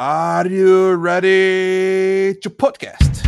Are you ready to podcast?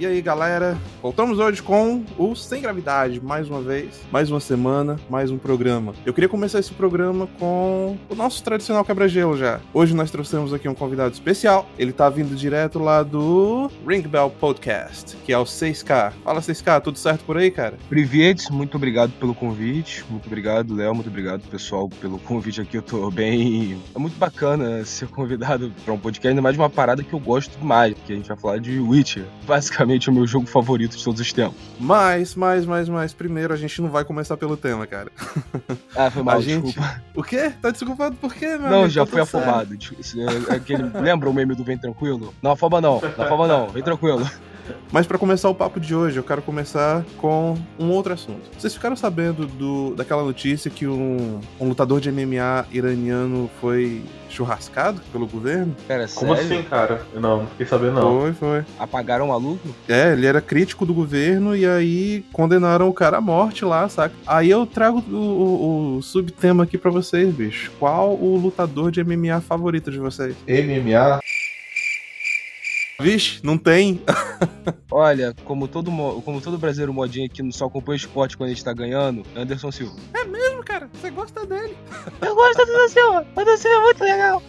E aí, galera? Voltamos hoje com o Sem Gravidade, mais uma vez, mais uma semana, mais um programa. Eu queria começar esse programa com o nosso tradicional quebra-gelo já. Hoje nós trouxemos aqui um convidado especial. Ele tá vindo direto lá do Ring Bell Podcast, que é o 6K. Fala 6K, tudo certo por aí, cara? Priviet, muito obrigado pelo convite. Muito obrigado, Léo. Muito obrigado, pessoal, pelo convite aqui. Eu tô bem. É muito bacana ser convidado para um podcast, ainda mais de uma parada que eu gosto demais, que a gente vai falar de Witcher. Basicamente, é o meu jogo favorito de todos os tempos. Mas, mas, mas, mas, primeiro a gente não vai começar pelo tema, cara. Ah, foi mal, a gente... desculpa. O quê? Tá desculpado por quê, meu Não, amigo? já Tá fui afobado. É Aquele... Lembra o meme do Vem Tranquilo? Não afoba não, não afoba não, vem tranquilo. Mas pra começar o papo de hoje, eu quero começar com um outro assunto. Vocês ficaram sabendo do, daquela notícia que um, um lutador de MMA iraniano foi churrascado pelo governo? Cara, Como sério? assim, cara? Não, não fiquei sabendo não. Foi, foi. Apagaram o maluco? É, ele era crítico do governo e aí condenaram o cara à morte lá, saca? Aí eu trago o, o- o subtema aqui pra vocês, bicho. Qual o lutador de MMA favorito de vocês? MMA? Vixe, não tem. Olha, como todo, mo- como todo brasileiro modinho aqui só acompanha o esporte quando a gente tá ganhando, Anderson Silva. cara, você gosta dele. Eu gosto do Anderson Silva, o Anderson Silva é muito legal.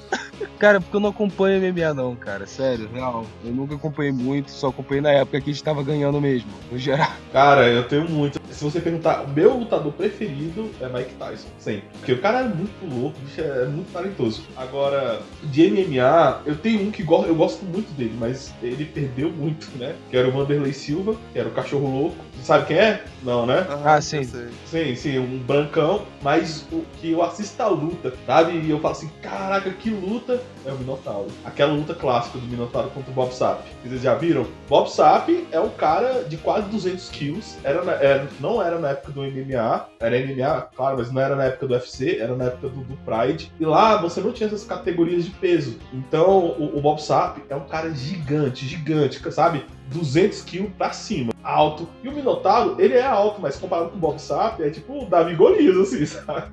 Cara, porque eu não acompanho MMA não, cara, sério, real. Eu nunca acompanhei muito, só acompanhei na época que a gente tava ganhando mesmo, no geral. Cara, eu tenho muito. Se você perguntar, o meu lutador preferido é Mike Tyson, sempre. Porque o cara é muito louco, bicho é muito talentoso. Agora, de MMA, eu tenho um que go eu gosto muito dele, mas ele perdeu muito, né? Que era o Vanderlei Silva, que era o cachorro louco. Sabe quem é? Não, né? Ah, sim. Sim, sim, um brancão, mas o que eu assisto a luta, sabe? E eu falo assim, caraca, que luta é o Minotauro. Aquela luta clássica do Minotauro contra o Bob Sapp. Vocês já viram? Bob Sapp é um cara de quase 200 quilos. Era na- era- não era na época do MMA, era MMA, claro, mas não era na época do UFC, era na época do, do Pride. E lá você não tinha essas categorias de peso. Então o, o Bob Sapp é um cara gigante, gigante, sabe? 200 quilos pra cima, alto. E o Minotauro, ele é alto, mas comparado com o Bob Sapp, é tipo o Davi Golias, assim, sabe?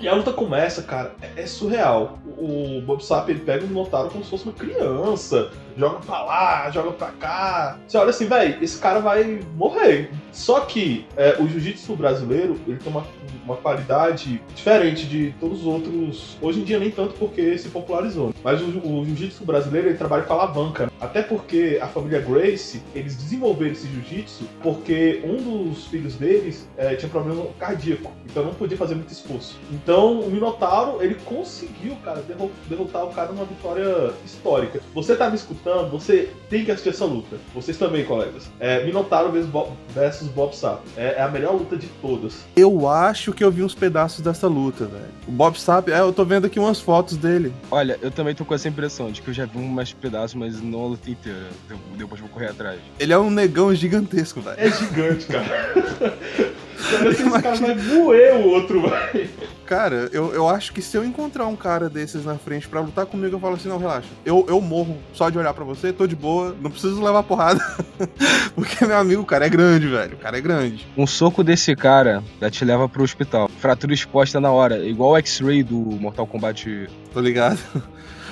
E a luta começa, cara, é, é surreal. O, Bob Sapp, ele pega o Minotauro como se fosse uma criança, joga pra lá, joga pra cá. Você olha assim, velho, esse cara vai morrer. Só que é, o jiu-jitsu brasileiro, ele tem uma, uma qualidade diferente de todos os outros. Hoje em dia nem tanto porque se popularizou. Mas o, o jiu-jitsu brasileiro, ele trabalha com alavanca. né? Até porque a família Grace, eles desenvolveram esse jiu-jitsu porque um dos filhos deles é, tinha problema cardíaco. Então não podia fazer muito esforço. Então o Minotauro, ele conseguiu, cara, derro- derrotar o cara numa vitória histórica. Você tá me escutando, você tem que assistir essa luta. Vocês também, colegas. É, Minotauro versus Bob, versus Bob Sapp. É, é a melhor luta de todas. Eu acho que eu vi uns pedaços dessa luta, velho. O Bob Sapp, é, eu tô vendo aqui umas fotos dele. Olha, eu também tô com essa impressão de que eu já vi umas pedaços, mas não a luta inteira. Eu- Depois vou correr atrás. Ele é um negão gigantesco, velho. É gigante, cara. Cara, esse cara vai moer o outro, velho. Cara, eu, eu acho que se eu encontrar um cara desses na frente pra lutar comigo, eu falo assim, não, relaxa. Eu, eu morro só de olhar pra você, tô de boa, não preciso levar porrada. Porque meu amigo, o cara é grande, velho. O cara é grande. Um soco desse cara já te leva pro hospital. Fratura exposta na hora, igual o X-Ray do Mortal Kombat. Tô ligado?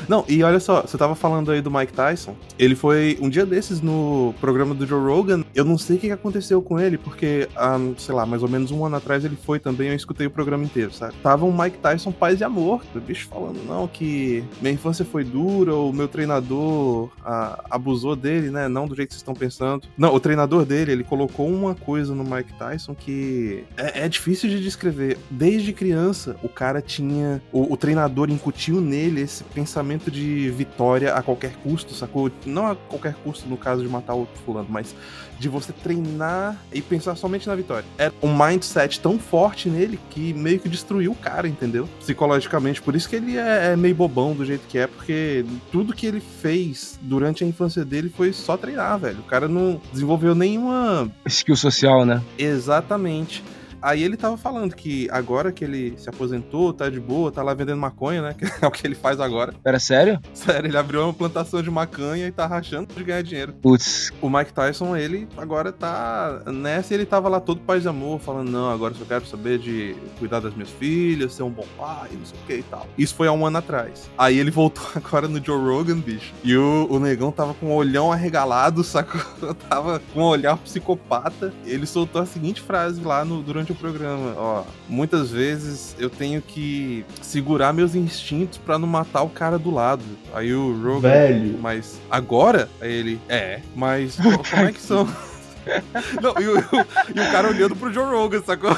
Não, e olha só, você tava falando aí do Mike Tyson. Ele foi um dia desses no programa do Joe Rogan. Eu não sei o que aconteceu com ele, porque, há, sei lá, mais ou menos um ano atrás ele foi também. Eu escutei o programa inteiro, sabe? Tava um Mike Tyson paz e amor. O bicho falando, não, que minha infância foi dura, o meu treinador ah, abusou dele, né? Não do jeito que vocês estão pensando. Não, o treinador dele, ele colocou uma coisa no Mike Tyson que é, é difícil de descrever. Desde criança, o cara tinha. O, o treinador incutiu nele esse pensamento de vitória a qualquer custo, sacou? Não a qualquer custo no caso de matar o fulano, mas de você treinar e pensar somente na vitória. Era um mindset tão forte nele que meio que destruiu o cara, entendeu? Psicologicamente. Por isso que ele é, é meio bobão do jeito que é, porque tudo que ele fez durante a infância dele foi só treinar, velho. O cara não desenvolveu nenhuma Skill social, né? Exatamente. Aí ele tava falando que agora que ele se aposentou, tá de boa, tá lá vendendo maconha, né? Que é o que ele faz agora. Pera, sério? Sério, ele abriu uma plantação de maconha e tá rachando de ganhar dinheiro. Putz, O Mike Tyson, ele agora tá nessa e ele tava lá todo paz e amor, falando, não, agora eu só quero saber de cuidar das minhas filhas, ser um bom pai, não sei o que e tal. Isso foi há um ano atrás. Aí ele voltou agora no Joe Rogan, bicho. E o, o negão tava com o olhão arregalado, sacou? tava com um olhar psicopata. Ele soltou a seguinte frase lá no, durante o programa, ó. Muitas vezes eu tenho que segurar meus instintos pra não matar o cara do lado. Aí o Rogan... Velho. Mas agora? Aí ele, é, mas co- como é que são? Não, e o, e o cara olhando pro Joe Rogan, sacou?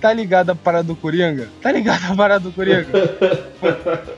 tá ligado a parada do Coringa? Tá ligado a parada do Coringa?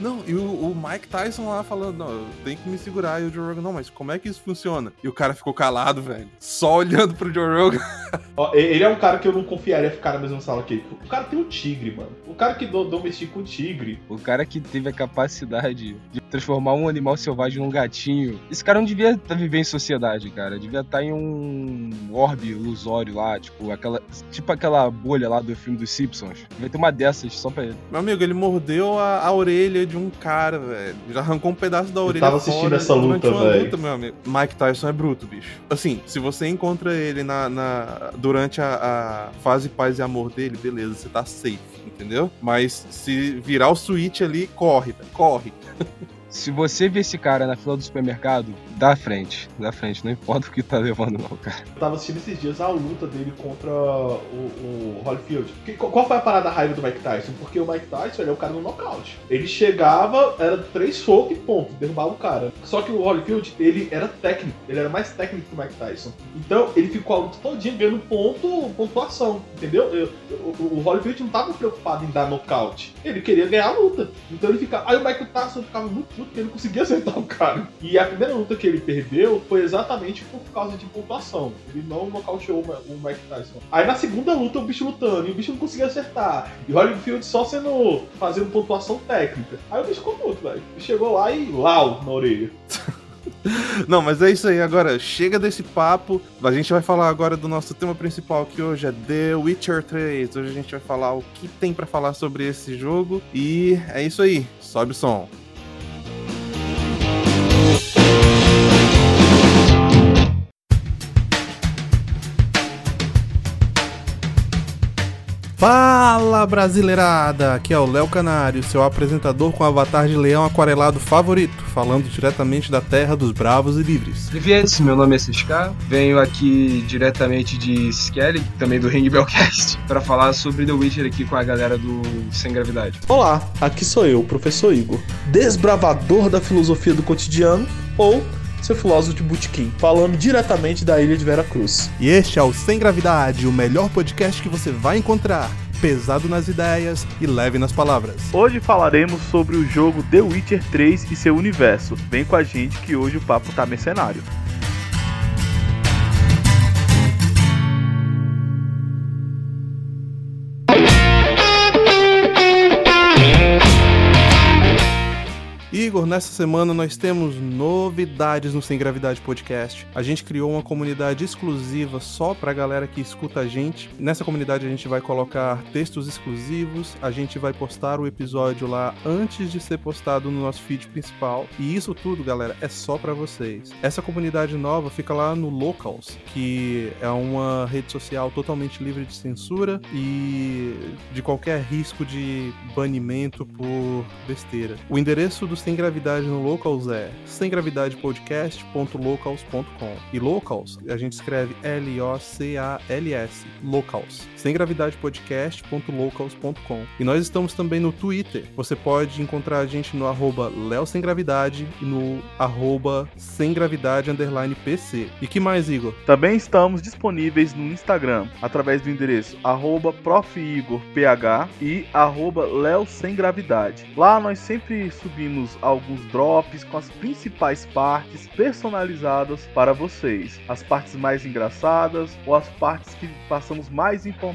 Não, e o, o Mike Tyson lá falando, não, tenho que me segurar. E o Joe Rogan, não, mas como é que isso funciona? E o cara ficou calado, velho. Só olhando pro Joe Rogan. Ó, e- ele é um cara que eu não confiaria ficar na mesma sala que ele. O cara tem um tigre, mano. O cara que do- domestica um tigre. O cara que teve a capacidade de transformar um animal selvagem num gatinho. Esse cara não devia tá viver em sociedade, cara. Devia estar em um orbe ilusório lá, tipo aquela, tipo aquela bolha lá do filme dos Simpsons. Devia ter uma dessas só pra ele. Meu amigo, ele mordeu a, a orelha de um cara, velho. Já arrancou um pedaço da orelha tava assistindo fora essa luta, velho. luta, meu amigo. Mike Tyson é bruto, bicho. Assim, se você encontra ele na, na- durante a, a fase paz e amor dele, beleza, você tá safe, entendeu? Mas se virar o switch ali, corre, velho. Corre. Se você vê esse cara na fila do supermercado, dá frente. Dá frente, não importa o que tá levando, não, cara. Eu tava assistindo esses dias a luta dele contra o, o Holyfield. Que- qual foi a parada raiva do Mike Tyson? Porque o Mike Tyson ele é o cara no nocaute. Ele chegava, era três socos e ponto, derrubava o cara. Só que o Holyfield, ele era técnico, ele era mais técnico que o Mike Tyson. Então ele ficou a luta todinha ganhando ponto, pontuação, entendeu? Eu- o, o Holyfield não tava preocupado em dar nocaute, ele queria ganhar a luta. Então ele ficava. Aí o Mike Tyson ficava muito puto porque ele não conseguia acertar o cara. E a primeira luta que ele perdeu foi exatamente por causa de pontuação. Ele não nocauteou o Mike Tyson. Aí na segunda luta o bicho lutando e o bicho não conseguia acertar. E o Holyfield só sendo. fazendo pontuação técnica. Aí o bicho ficou puto, velho. Chegou lá e lau na orelha. Não, mas é isso aí. Agora, chega desse papo. A gente vai falar agora do nosso tema principal, que hoje é The Witcher 3. Hoje a gente vai falar o que tem pra falar sobre esse jogo. E é isso aí. Sobe o som. Fala brasileirada! Aqui é o Léo Canário, seu apresentador com avatar de leão aquarelado favorito, falando diretamente da terra dos bravos e livres. Privet, meu nome é CSK, venho aqui diretamente de Skelly, também do Ring Bellcast, pra falar sobre The Witcher aqui com a galera do Sem Gravidade. Olá, aqui sou eu, o professor Igor, desbravador da filosofia do cotidiano ou seu filósofo de botequim, falando diretamente da ilha de Vera Cruz. E este é o Sem Gravidade, o melhor podcast que você vai encontrar. Pesado nas ideias e leve nas palavras. Hoje falaremos sobre o jogo The Witcher 3 e seu universo. Vem com a gente que hoje o papo tá mercenário. Igor, nessa semana nós temos novidades no Sem Gravidade Podcast. A gente criou uma comunidade exclusiva só pra galera que escuta a gente. Nessa comunidade a gente vai colocar textos exclusivos, a gente vai postar o episódio lá antes de ser postado no nosso feed principal. E isso tudo, galera, é só pra vocês. Essa comunidade nova fica lá no Locals, que é uma rede social totalmente livre de censura e de qualquer risco de banimento por besteira. O endereço do Sem Gravidade no Locals é semgravidadepodcast.locals.com. E Locals, a gente escreve L-O-C-A-L-S, Locals. Semgravidadepodcast.locals.com. E nós estamos também no Twitter. Você pode encontrar a gente no arroba Léo Sem Gravidade e no arroba Sem Gravidade underline PC. E que mais, Igor? Também estamos disponíveis no Instagram, através do endereço arroba profigorph e arroba Léo Sem Gravidade. Lá nós sempre subimos alguns drops com as principais partes personalizadas para vocês. As partes mais engraçadas ou as partes que passamos mais informações.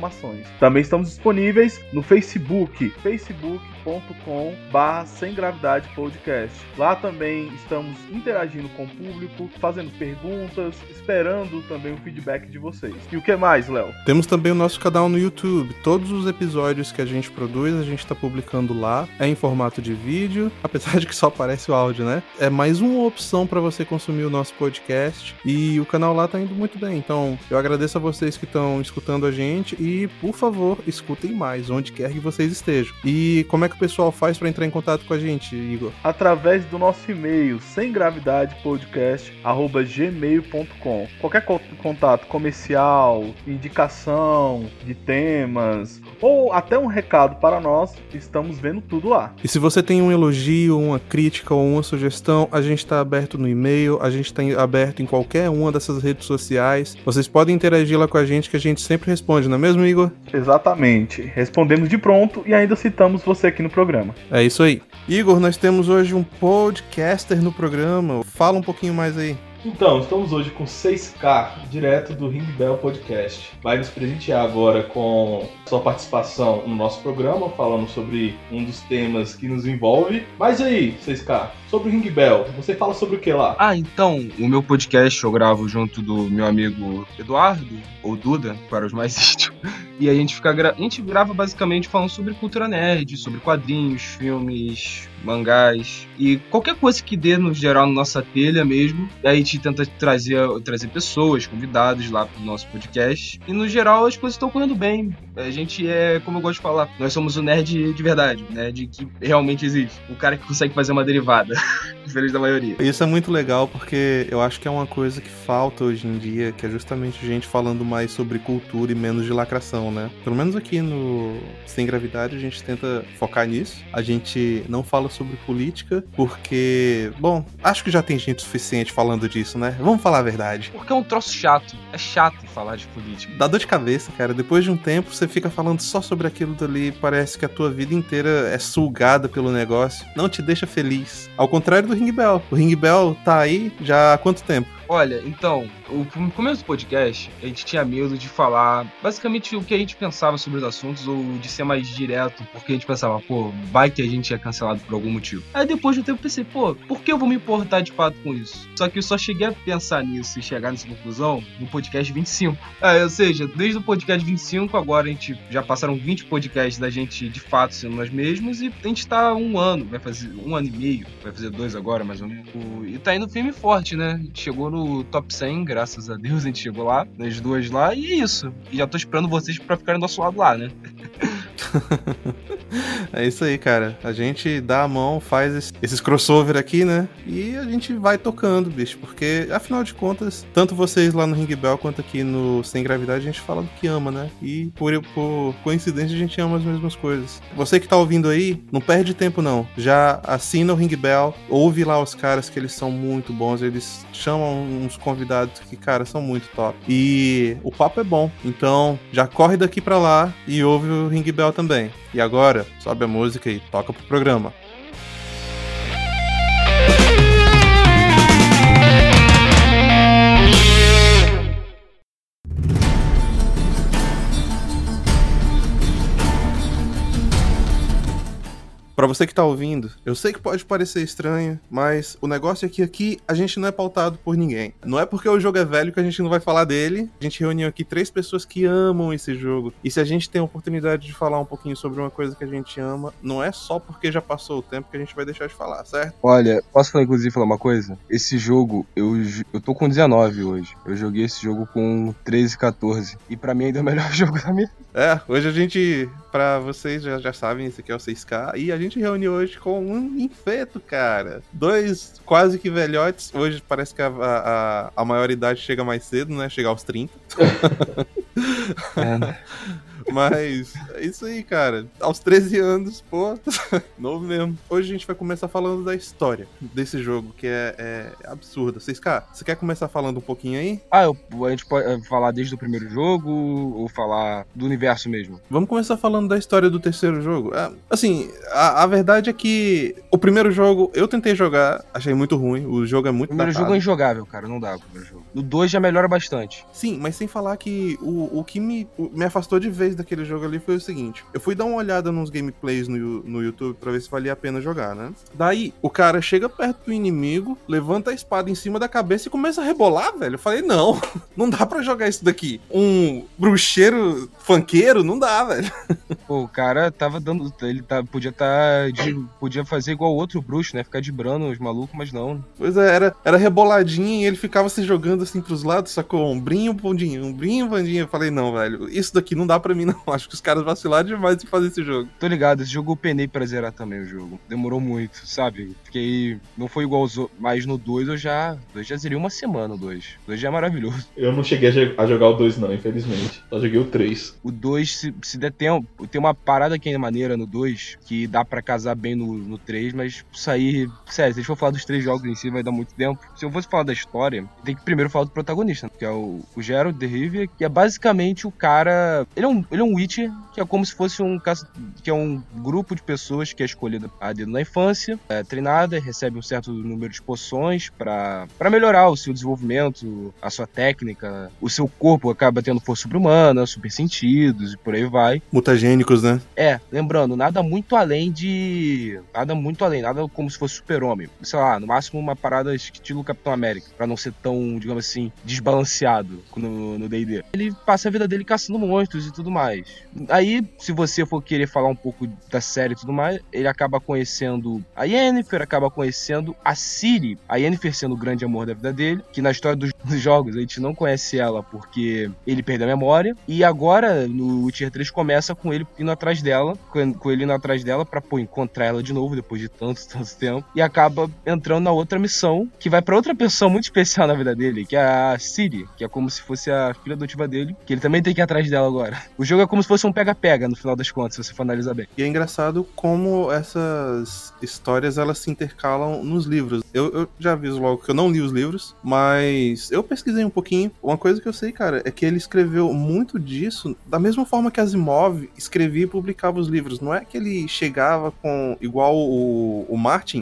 Também estamos disponíveis no Facebook, Facebook facebook.com barra sem gravidade podcast. Lá também estamos interagindo com o público, fazendo perguntas, esperando também o feedback de vocês. E o que mais, Léo? Temos também o nosso canal no YouTube. Todos os episódios que a gente produz, a gente está publicando lá. É em formato de vídeo, apesar de que só aparece o áudio, né? É mais uma opção para você consumir o nosso podcast. E o canal lá tá indo muito bem. Então, eu agradeço a vocês que estão escutando a gente e, por favor, escutem mais, onde quer que vocês estejam. E como é que o pessoal faz para entrar em contato com a gente, Igor? Através do nosso e-mail, sem gravidade podcast, gmail.com. Qualquer contato comercial, indicação de temas ou até um recado para nós, estamos vendo tudo lá. E se você tem um elogio, uma crítica ou uma sugestão, a gente está aberto no e-mail, a gente está aberto em qualquer uma dessas redes sociais. Vocês podem interagir lá com a gente que a gente sempre responde, não é mesmo, Igor? Exatamente. Respondemos de pronto e ainda citamos você aqui no programa. É isso aí. Igor, nós temos hoje um podcaster no programa. Fala um pouquinho mais aí. Então, estamos hoje com 6K, direto do Ring Bell Podcast. Vai nos presentear agora com sua participação no nosso programa, falando sobre um dos temas que nos envolve. Mas aí, 6K, sobre o Ring Bell, você fala sobre o que lá? Ah, então, o meu podcast eu gravo junto do meu amigo Eduardo, ou Duda, para os mais íntimos. E a gente fica gra... a gente grava basicamente falando sobre cultura nerd, sobre quadrinhos, filmes, mangás e qualquer coisa que dê no geral na nossa telha mesmo. E a gente tenta trazer, trazer pessoas, convidados lá pro nosso podcast. E no geral as coisas estão correndo bem. A gente é, como eu gosto de falar, nós somos o nerd de verdade, nerd que realmente existe. O cara que consegue fazer uma derivada, diferente da maioria. Isso é muito legal porque eu acho que é uma coisa que falta hoje em dia, que é justamente gente falando mais sobre cultura e menos de lacração, né? Pelo menos aqui no Sem Gravidade a gente tenta focar nisso. A gente não fala sobre política porque, bom, acho que já tem gente suficiente falando disso, né? Vamos falar a verdade. Porque é um troço chato. É chato falar de política. Dá dor de cabeça, cara. Depois de um tempo você fica falando só sobre aquilo dali, parece que a tua vida inteira é sugada pelo negócio. Não te deixa feliz. Ao contrário do Ring Bell. O Ring Bell tá aí já há quanto tempo? Olha, então, no começo do podcast, a gente tinha medo de falar basicamente o que a gente pensava sobre os assuntos ou de ser mais direto, porque a gente pensava, pô, vai que a gente é cancelado por algum motivo. Aí depois de um tempo pensei, pô, por que eu vou me importar de fato com isso? Só que eu só cheguei a pensar nisso e chegar nessa conclusão no podcast 25. É, ou seja, desde o podcast 25, agora a gente já passaram 20 podcasts da gente de fato sendo nós mesmos e a gente tá um ano, vai fazer um ano e meio, vai fazer dois agora mais ou menos. E tá indo firme e forte, né? A gente chegou no top 100, graças a Deus a gente chegou lá, nas duas lá, e é isso. E já tô esperando vocês para ficarem do nosso lado lá, né? é isso aí, cara. A gente dá a mão, faz esses crossover aqui, né? E a gente vai tocando, bicho. Porque, afinal de contas, tanto vocês lá no Ring Bell quanto aqui no Sem Gravidade, a gente fala do que ama, né? E por, por coincidência a gente ama as mesmas coisas. Você que tá ouvindo aí, não perde tempo não. Já assina o Ring Bell, ouve lá os caras que eles são muito bons. Eles chamam uns convidados que, cara, são muito top. E o papo é bom. Então, já corre daqui para lá e ouve o Ring Bell também. E agora, sobe a música e toca pro programa. Para você que tá ouvindo, eu sei que pode parecer estranho, mas o negócio é que aqui a gente não é pautado por ninguém. Não é porque o jogo é velho que a gente não vai falar dele. A gente reuniu aqui três pessoas que amam esse jogo. E se a gente tem a oportunidade de falar um pouquinho sobre uma coisa que a gente ama, não é só porque já passou o tempo que a gente vai deixar de falar, certo? Olha, posso falar inclusive falar uma coisa? Esse jogo, eu, eu tô com 19 hoje. Eu joguei esse jogo com 13, 14. E para mim ainda é o melhor jogo da minha é, hoje a gente, para vocês já, já sabem, esse aqui é o 6K, e a gente reuniu hoje com um infeto, cara. Dois quase que velhotes, hoje parece que a, a, a maioridade chega mais cedo, né? Chegar aos 30. é, né? Mas é isso aí, cara. Aos 13 anos, pô, novo mesmo. Hoje a gente vai começar falando da história desse jogo, que é, é absurda. Vocês, cara, você quer começar falando um pouquinho aí? Ah, eu, a gente pode é, falar desde o primeiro jogo ou falar do universo mesmo? Vamos começar falando da história do terceiro jogo. É, assim, a, a, verdade é que o primeiro jogo eu tentei jogar, achei muito ruim. O jogo é muito. O primeiro datado. jogo é injogável, cara. Não dá o primeiro jogo. No 2 já melhora bastante. Sim, mas sem falar que o, o que me, o- me afastou de vez daquele jogo ali foi o seguinte: eu fui dar uma olhada nos gameplays no, no YouTube pra ver se valia a pena jogar, né? Daí, o cara chega perto do inimigo, levanta a espada em cima da cabeça e começa a rebolar, velho. Eu falei, não, não dá pra jogar isso daqui. Um bruxeiro funkeiro, não dá, velho. Pô, o cara tava dando. Ele tá, podia tá. de- podia fazer igual outro bruxo, né? Ficar de brando os malucos, mas não. Pois é, era, era reboladinho e ele ficava se jogando assim pros lados, sacou? Ombrinho, bundinho, ombrinho, bundinho. Eu falei, não, velho, isso daqui não dá pra mim, não. Acho que os caras vacilaram demais em fazer esse jogo. Tô ligado, esse jogo eu penei pra zerar também o jogo. Demorou muito, sabe? Fiquei. Não foi igual aos outros. Mas no 2 eu já. Eu já zerei uma semana o 2. O 2 já é maravilhoso. Eu não cheguei a, jo- a jogar o 2, não, infelizmente. Só joguei o 3. O 2, se, se der tempo, tem uma parada que é maneira no 2, que dá pra casar bem no, no 3, mas isso aí, sério, se a gente for falar dos três jogos em si, vai dar muito tempo. Se eu fosse falar da história, tem que primeiro falar do protagonista, né? que é o, o Geralt de Rivia, que é basicamente o cara. Ele é um, ele é um Witcher, que é como se fosse um que é um grupo de pessoas que é escolhida a dedo na infância, é treinada, recebe um certo número de poções pra pra melhorar o seu desenvolvimento, a sua técnica, o seu corpo acaba tendo força sobre-humana, super sentidos e por aí vai. Mutagênicos, né? É, lembrando, nada muito além de. Nada muito além, nada como se fosse super-homem. Sei lá, no máximo uma parada estilo Capitão América, pra não ser tão, digamos assim, desbalanceado no DD. Ele passa a vida dele caçando monstros e tudo mais. Aí, se você for querer falar um pouco da série e tudo mais, ele acaba conhecendo a Yennefer, acaba conhecendo a Ciri. A Yennefer sendo o grande amor da vida dele, que na história dos, jogos a gente não conhece ela porque ele perdeu a memória. E agora, no Witcher 3, começa com ele indo atrás dela, com, com ele indo atrás dela pra pô, encontrar ela de novo depois de tanto, tanto tempo. E acaba entrando na outra missão, que vai pra outra pessoa muito especial na vida dele, que é a Ciri, que é como se fosse a filha adotiva dele, que ele também tem que ir atrás dela agora. O jogo é como se fosse um pega-pega, no final das contas, se você for analisar bem. E é engraçado como essas histórias elas se intercalam nos livros. Eu, eu já aviso logo que eu não li os livros, mas eu pesquisei um pouquinho. Uma coisa que eu sei, cara, é que ele escreveu muito disso da mesma forma que Asimov escrevia e publicava os livros. Não é que ele chegava com, igual o, o Martin,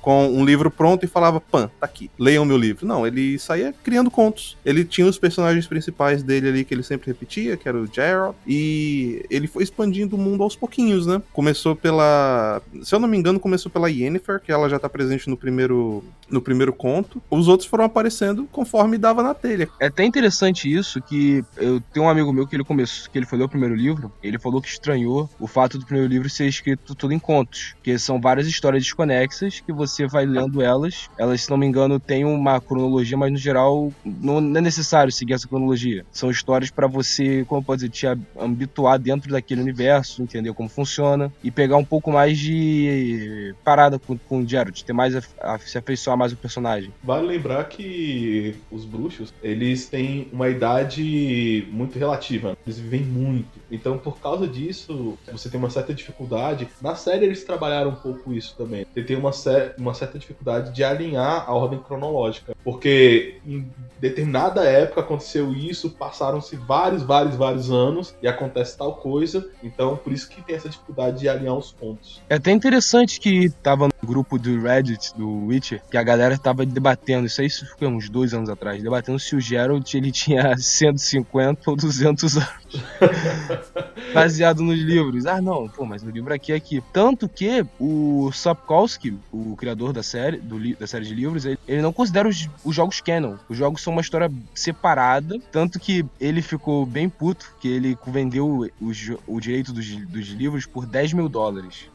com um livro pronto e falava, pã, tá aqui, leiam meu livro. Não, ele saía criando contos. Ele tinha os personagens principais dele ali que ele sempre repetia, que era o Geralt, e ele foi expandindo o mundo aos pouquinhos, né? Começou pela, se eu não me engano, começou pela Yennefer, que ela já tá presente no primeiro no primeiro conto. Os outros foram aparecendo conforme dava na telha. É até interessante isso que eu tenho um amigo meu que ele começou, que ele foi ler o primeiro livro, ele falou que estranhou o fato do primeiro livro ser escrito tudo em contos, que são várias histórias desconexas que você vai lendo elas. Elas, se não me engano, têm uma cronologia, mas no geral não é necessário seguir essa cronologia. São histórias pra você, como pode dizer, te habituar dentro daquele universo, entender como funciona e pegar um pouco mais de parada com, com o Geralt, ter mais a, a, se afeiçoar mais o personagem. Vale lembrar que os bruxos, eles têm uma idade muito relativa. Eles vivem muito. Então, por causa disso, você tem uma certa dificuldade. Na série, eles trabalharam um pouco isso também. Você tem uma, cer- uma certa dificuldade de alinhar a ordem cronológica. Porque em determinada época aconteceu isso, passaram-se vários, vários, vários anos e acontece tal coisa. Então, por isso que tem essa dificuldade de alinhar os pontos. É até interessante que tava no grupo do Reddit do Witcher, que a galera tava debatendo, isso aí foi uns dois anos atrás, debatendo se o Geralt ele tinha 150 ou 200 anos. Baseado nos livros. Ah, não, pô, mas no livro aqui é aqui. Tanto que o Sapkowski, o criador da série, do da série de livros, ele, ele não considera os, os jogos canon. Os jogos são uma história separada, tanto que ele ficou bem puto, que ele vendeu o, jo- o direito dos, dos livros por 10 mil dólares.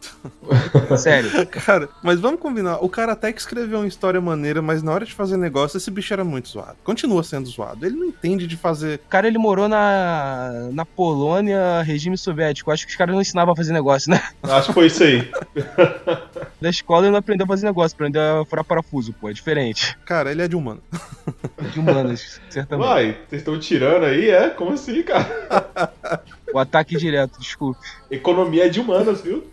Sério. Cara, mas vamos combinar. O cara até que escreveu uma história maneira, mas na hora de fazer negócio, esse bicho era muito zoado. Continua sendo zoado. Ele não entende de fazer. O cara, ele morou na, na Polônia, regime soviético. Acho que os caras não ensinavam a fazer negócio, né? Acho que foi isso aí. Da escola ele não aprendeu a fazer negócio, aprendeu a furar parafuso, pô, é diferente. Cara, ele é de humano. De humanas, certamente. Vai, vocês estão tirando aí, é? Como assim, cara? O ataque direto, desculpe. Economia é de humanas, viu?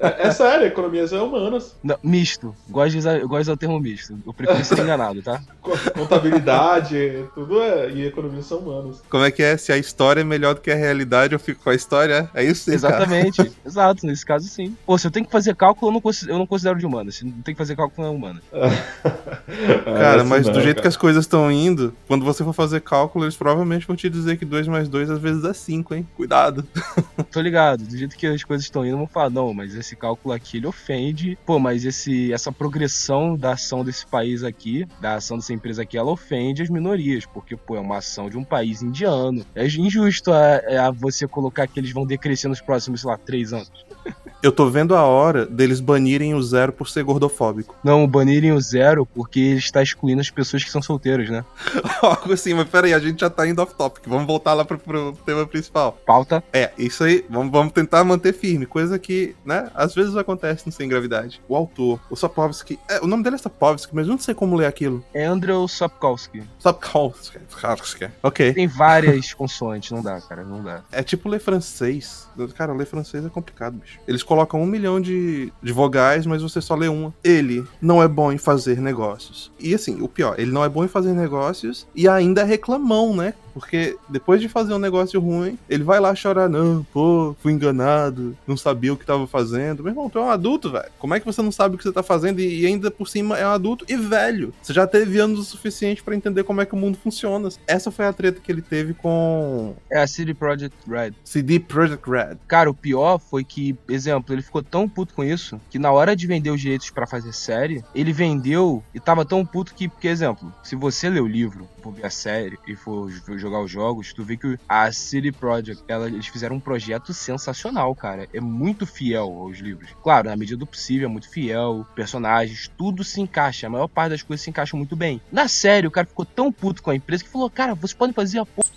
é, é sério, economia é humanas. Não, misto. Gosto de, usar, eu gosto de usar o termo misto. Eu prefiro ser enganado, tá? Co- Contabilidade, tudo é. E economia são humanas. Como é que é? Se a história é melhor do que a realidade, eu fico com a história? É isso sim, cara. Exatamente. Exato, nesse caso sim. Pô, se eu tenho que fazer cálculo, eu não, consi- eu não considero de humanas. Se não tem que fazer cálculo, não é humana. Cara, mas do jeito que as coisas estão indo, quando você for fazer cálculo, eles provavelmente vão te dizer que 2 mais 2 às vezes dá 5, hein? Cuidado. Tô ligado, do jeito que as coisas estão indo, vão falar, não, mas esse cálculo aqui ele ofende. Pô, mas esse, essa progressão da ação desse país aqui, da ação dessa empresa aqui, ela ofende as minorias, porque, pô, é uma ação de um país indiano. É injusto a, é, a você colocar que eles vão decrescer nos próximos, sei lá, três anos. Eu tô vendo a hora deles banirem o zero por ser gordofóbico. Não, banirem o zero porque ele está excluindo as pessoas que são solteiras, né? Algo assim, mas peraí, a gente já tá indo off topic. Vamos voltar lá pro, pro tema principal. Pauta. É, isso aí, vamos, vamos tentar manter firme. Coisa que, né, às vezes acontece no Sem Gravidade. O autor, o Sapkowski. É, o nome dele é Sapkowski, mas eu não sei como ler aquilo. É Andrew Sapkowski. Sapkowski. Sapkowski. Ok. Tem várias consoantes, não dá, cara, não dá. É tipo ler francês. Cara, ler francês é complicado, bicho. Eles colocam um milhão de, de vogais, mas você só lê uma. Ele não é bom em fazer negócios. E assim, o pior, ele não é bom em fazer negócios e ainda é reclamão, né? Porque depois de fazer um negócio ruim, ele vai lá chorar, não, pô, fui enganado, não sabia o que tava fazendo. Meu irmão, tu é um adulto, velho. Como é que você não sabe o que você tá fazendo e, e ainda por cima é um adulto e velho? Você já teve anos o suficiente pra entender como é que o mundo funciona. Essa foi a treta que ele teve com É a City Project Red. CD Projekt Red. Cara, o pior foi que, exemplo, ele ficou tão puto com isso que na hora de vender os direitos pra fazer série, ele vendeu e tava tão puto que, porque, exemplo, se você ler o livro, for ver a série e for jogar os jogos, tu vê que a City Project, ela, eles fizeram um projeto sensacional, cara. É muito fiel aos livros. Claro, na medida do possível, é muito fiel, personagens, tudo se encaixa. A maior parte das coisas se encaixam muito bem. Na série, o cara ficou tão puto com a empresa que falou: Cara, vocês podem fazer a porra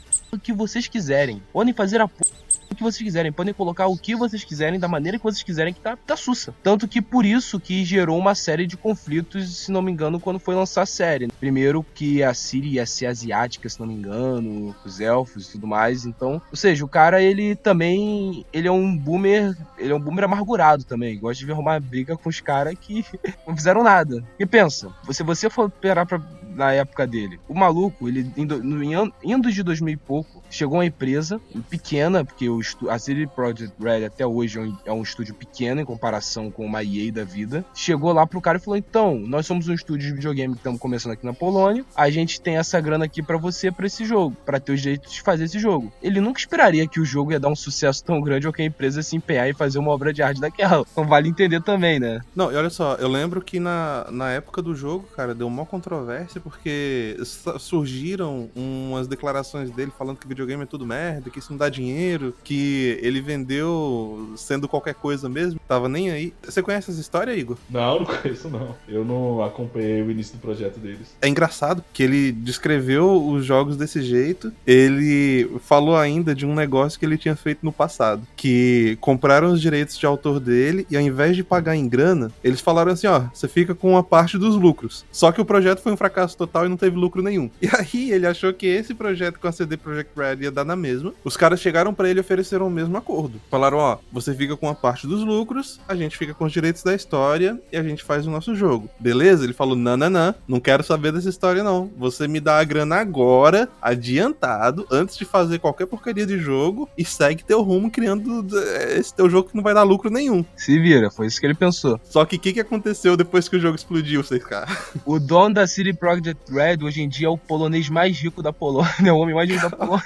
que vocês quiserem. Podem fazer a porra o que vocês quiserem, podem colocar o que vocês quiserem, da maneira que vocês quiserem, que tá, tá sussa. Tanto que por isso que gerou uma série de conflitos, se não me engano, quando foi lançar a série. Primeiro que a Siri ia ser asiática, se não me engano, os elfos e tudo mais. Então, ou seja, o cara, ele também, ele é um boomer, ele é um boomer amargurado também. Gosta de arrumar briga com os caras que não fizeram nada. E pensa, se você for esperar pra, na época dele, o maluco, ele em, do- no, em an- indo de 2000 e pouco, chegou uma empresa pequena, porque o a City Project Red até hoje é um, é um estúdio pequeno em comparação com uma EA da vida. Chegou lá pro cara e falou: então, nós somos um estúdio de videogame que estamos começando aqui na Polônia, a gente tem essa grana aqui pra você pra esse jogo, pra ter os direitos de fazer esse jogo. Ele nunca esperaria que o jogo ia dar um sucesso tão grande ou que a empresa se empenhar e fazer uma obra de arte daquela. Então vale entender também, né? Não, e olha só, eu lembro que na, na época do jogo, cara, deu uma controvérsia porque surgiram umas declarações dele falando que videogame é tudo merda, que isso não dá dinheiro, que ele vendeu sendo qualquer coisa mesmo, tava nem aí. Você conhece essa história, Igor? Não, não conheço não. Eu não acompanhei o início do projeto deles. É engraçado que ele descreveu os jogos desse jeito. Ele falou ainda de um negócio que ele tinha feito no passado, que compraram os direitos de autor dele e ao invés de pagar em grana, eles falaram assim, ó, você fica com uma parte dos lucros. Só que o projeto foi um fracasso total e não teve lucro nenhum. E aí ele achou que esse projeto com a CD Projekt Red ia dar na mesma. Os caras chegaram pra ele e ofereceram o mesmo acordo. Falaram, ó, você fica com uma parte dos lucros, a gente fica com os direitos da história e a gente faz o nosso jogo. Beleza? Ele falou, não, não, não, não quero saber dessa história não. Você me dá a grana agora, adiantado, antes de fazer qualquer porcaria de jogo e segue teu rumo criando eh, esse teu jogo que não vai dar lucro nenhum. Se vira, foi isso que ele pensou. Só que o que, que aconteceu depois que o jogo explodiu, 6K? O dono da City Project Red hoje em dia é o polonês mais rico da Polônia, o homem mais rico da Polônia.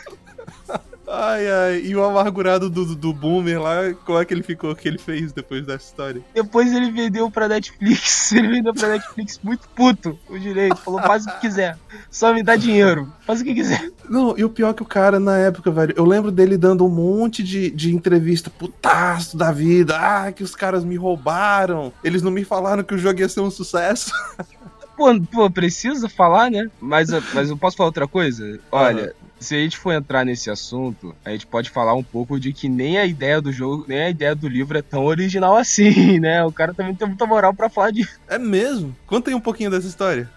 Ai, ai, e o amargurado do, do, Boomer lá, como é que ele ficou, o que ele fez depois dessa história? Depois ele vendeu pra Netflix. Ele vendeu pra Netflix muito puto o direito. Falou, faz o que quiser. Só me dá dinheiro. Faz o que quiser. Não, e o pior é que o cara, na época, velho, eu lembro dele dando um monte de, de entrevista putaço da vida. Ah, que os caras me roubaram. Eles não me falaram que o jogo ia ser um sucesso. Pô, pô precisa falar, né? Mas, mas eu posso falar outra coisa? Olha. Se a gente for entrar nesse assunto, a gente pode falar um pouco de que nem a ideia do jogo, nem a ideia do livro é tão original assim, né? O cara também tem muita moral pra falar disso. É mesmo? Conta aí um pouquinho dessa história.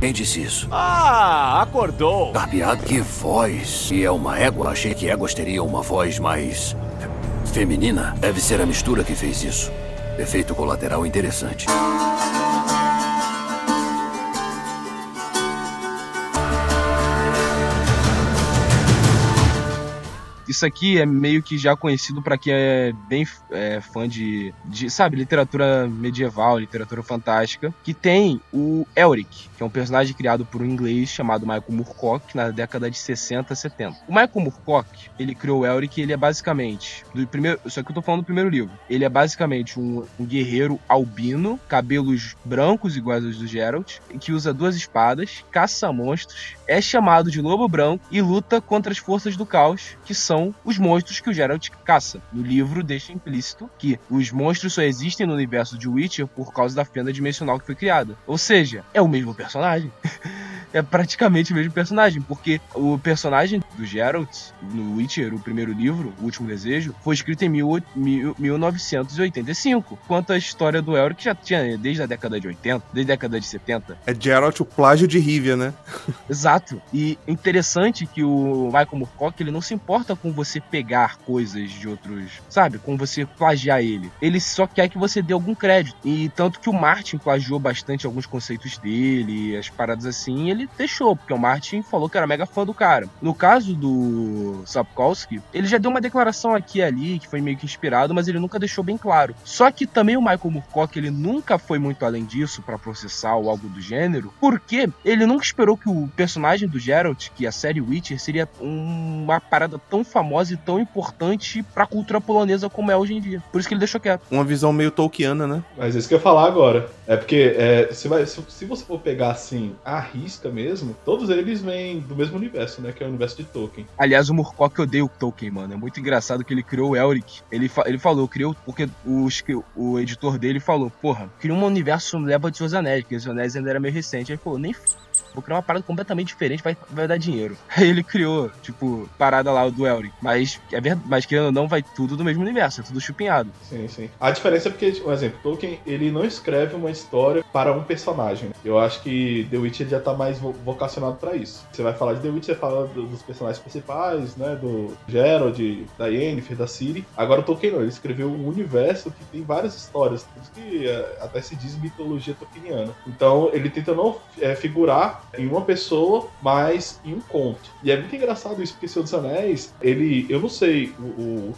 Quem disse isso? Ah, acordou! Carpeado? Que voz! E é uma égua? Achei que éguas teriam uma voz mais. feminina. Deve ser a mistura que fez isso. Efeito colateral interessante. Isso aqui é meio que já conhecido para quem é bem é, fã de, de, sabe, literatura medieval, literatura fantástica, que tem o Elric, que é um personagem criado por um inglês chamado Michael Moorcock na década de 60, 70. O Michael Moorcock, ele criou o Elric, ele é basicamente, do primeiro, só que eu tô falando do primeiro livro, ele é basicamente um, um guerreiro albino, cabelos brancos iguais aos do Geralt, que usa duas espadas, caça monstros, é chamado de Lobo Branco e luta contra as forças do caos, que são os monstros que o Geralt caça. No livro deixa implícito que os monstros só existem no universo de Witcher por causa da fenda dimensional que foi criada. Ou seja, é o mesmo personagem. é praticamente o mesmo personagem, porque o personagem do Geralt no Witcher, o primeiro livro, O Último Desejo, foi escrito em mil, mil, 1985, enquanto a história do Elric já tinha desde a década de 80, desde a década de 70. É Geralt o plágio de Rivia, né? Exato. E interessante que o Michael Moorcock, ele não se importa com você pegar coisas de outros, sabe? Com você plagiar ele. Ele só quer que você dê algum crédito. E tanto que o Martin plagiou bastante alguns conceitos dele, as paradas assim, ele deixou, porque o Martin falou que era mega fã do cara. No caso do Sapkowski, ele já deu uma declaração aqui e ali, que foi meio que inspirado, mas ele nunca deixou bem claro. Só que também o Michael Moorcock, ele nunca foi muito além disso para processar ou algo do gênero, porque ele nunca esperou que o personagem do Geralt, que a série Witcher, seria uma parada tão famosa e tão importante pra cultura polonesa como é hoje em dia. Por isso que ele deixou quieto. Uma visão meio Tolkiana, né? Mas é isso que eu ia falar agora. É porque é, se, vai, se, se, você for pegar assim, a risca mesmo, todos eles vêm do mesmo universo, né? Que é o universo de Tolkien. Aliás, o Murkock odeia o Tolkien, mano. É muito engraçado que ele criou o Elric. Ele, fa ele falou, criou, porque o, o editor dele falou, porra, criou um universo leva de seus anéis, porque os anéis ainda era meio recente. Aí ele falou, nem vou criar uma parada completamente diferente, vai, vai dar dinheiro. Aí ele criou, tipo, parada lá do Elric. Mas, é verdade, mas querendo ou não, vai tudo do mesmo universo, é tudo chupinhado. Sim, sim. A diferença é porque, por exemplo, Tolkien, ele não escreve uma história para um personagem. Eu acho que The Witcher já tá mais vocacionado para isso. Você vai falar de The Witcher, você fala dos personagens principais, né, do Gerald, da Yennefer, da Ciri. Agora o Tolkien não, ele escreveu um universo que tem várias histórias, por isso que é, até se diz mitologia tolkieniana. Então, ele tenta não é, figurar em uma pessoa, mas em um conto. E é muito engraçado isso, porque Senhor dos Anéis, ele, eu não sei,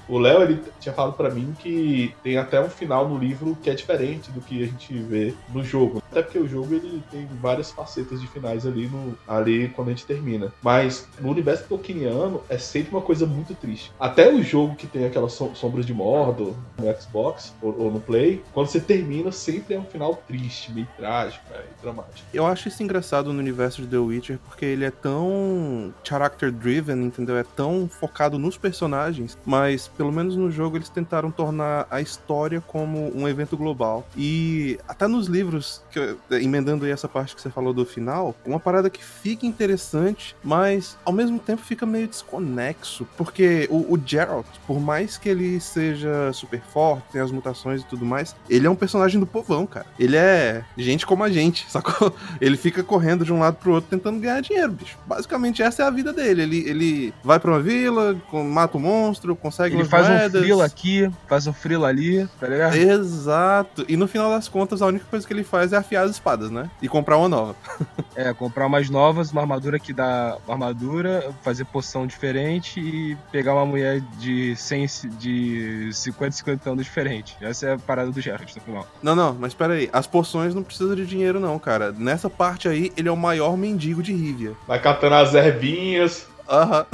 o Léo, ele tinha falado para mim que tem até um final no livro que é diferente do que a gente vê no jogo. Até porque o jogo, ele tem várias facetas de finais ali, no, ali quando a gente termina. Mas no universo tolkieniano, é sempre uma coisa muito triste. Até o jogo que tem aquelas sombras de Mordor no Xbox ou, ou no Play, quando você termina, sempre é um final triste, meio trágico, meio dramático. Eu acho isso engraçado no universo universo de The Witcher porque ele é tão character driven, entendeu? É tão focado nos personagens, mas pelo menos no jogo eles tentaram tornar a história como um evento global. E até nos livros, que, emendando aí essa parte que você falou do final, uma parada que fica interessante, mas ao mesmo tempo fica meio desconexo, porque o, o Geralt, por mais que ele seja super forte, tem as mutações e tudo mais, ele é um personagem do povão, cara. Ele é gente como a gente, sacou? Ele fica correndo de um lado pro outro tentando ganhar dinheiro, bicho. Basicamente, essa é a vida dele. Ele, ele vai pra uma vila, mata um monstro, consegue ele faz moedas. um frila aqui, faz um frila ali, tá ligado? Exato. E no final das contas, a única coisa que ele faz é afiar as espadas, né? E comprar uma nova. é, comprar umas novas, uma armadura que dá armadura, fazer poção diferente e pegar uma mulher de 100, de 50, 50 anos diferente. Essa é a parada do Geralt no final. Não, não, mas pera aí. As poções não precisam de dinheiro, não, cara. Nessa parte aí, ele é o maior maior mendigo de Rivia. Vai catando as ervinhas. Aham.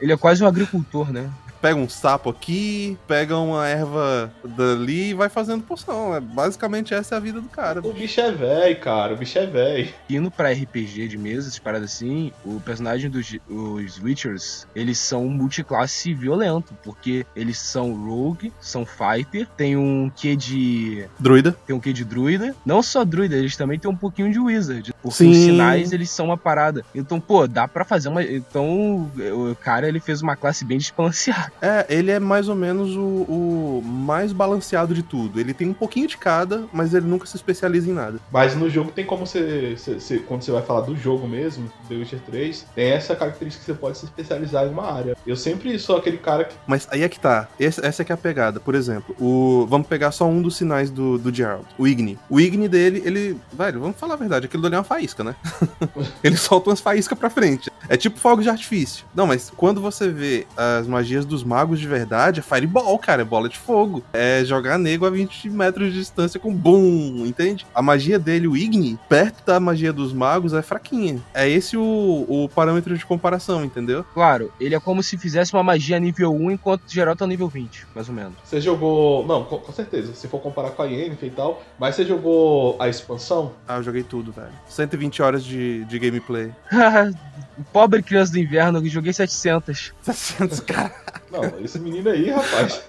Ele é quase um agricultor, né? Pega um sapo aqui, pega uma erva dali e vai fazendo poção. É, basicamente essa é a vida do cara. O bicho é velho, cara. O bicho é velho. Indo pra RPG de mesa, essas paradas assim, o personagem dos os Witchers, eles são multiclasse violento, porque eles são rogue, são fighter, tem um quê de... Druida. Tem um quê de druida. Não só druida, eles também têm um pouquinho de wizard. Porque Sim. os sinais, eles são uma parada. Então, pô, dá pra fazer uma. Então, o cara, ele fez uma classe bem desbalanceada. É, ele é mais ou menos o, o mais balanceado de tudo. Ele tem um pouquinho de cada, mas ele nunca se especializa em nada. Mas no jogo tem como você, você- você- Quando você vai falar do jogo mesmo, The Witcher 3, tem essa característica que você pode se especializar em uma área. Eu sempre sou aquele cara que. Mas aí é que tá. Essa, essa é que é a pegada. Por exemplo, o vamos pegar só um dos sinais do, do Gerald. O Igni. O Igni dele, ele. Velho, vamos falar a verdade. Aquilo dali é uma faísca, né? ele solta umas faíscas pra frente. É tipo fogo de artifício. Não, mas quando você vê as magias dos magos de verdade, é fireball, cara. É bola de fogo. É jogar nego a 20 metros de distância com boom, entende? A magia dele, o Igni, perto da magia dos magos, é fraquinha. É esse o, o parâmetro de comparação, entendeu? Claro, ele é como se fizesse uma magia nível 1 enquanto o geral tá nível 20, mais ou menos. Você jogou. Não, com, com certeza. Se for comparar com a Yennefer e tal. Mas você jogou a expansão? Ah, eu joguei tudo, velho. 120 horas de, de gameplay. Pobre criança do inverno, eu joguei 700. 700, cara. Não, esse menino aí, rapaz.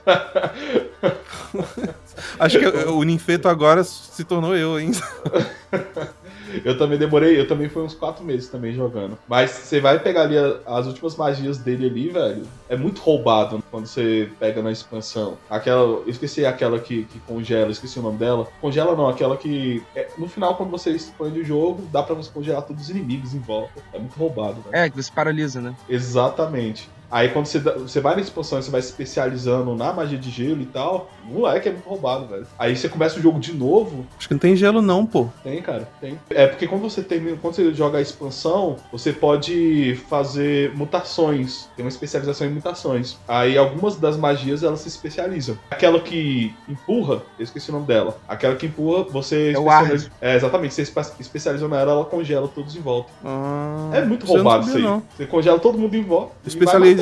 Acho que o ninfeto agora se tornou eu, hein? Eu também demorei, eu também fui uns 4 meses também jogando. Mas você vai pegar ali as últimas magias dele ali, velho. É muito roubado quando você pega na expansão. Aquela. Eu esqueci aquela que, que congela, esqueci o nome dela. Congela não, aquela que. é, no final, quando você expande o jogo, dá pra você congelar todos os inimigos em volta. É muito roubado, velho. É, que você paralisa, né? Exatamente. Aí quando você, você vai na expansão e você vai se especializando na magia de gelo e tal, moleque é muito roubado, velho. Aí você começa o jogo de novo, Acho que não tem gelo, não, pô. tem, cara, tem. É porque quando você termina, quando você joga a expansão, você pode fazer mutações. Tem uma especialização em mutações. Aí algumas das magias elas se especializam. Aquela que empurra, eu esqueci o nome dela. Aquela que empurra, você É o especializa- É, exatamente, você espe- especializa nela, ela congela todos em volta. Ah, É muito roubado isso aí. não. Você congela todo mundo em volta. e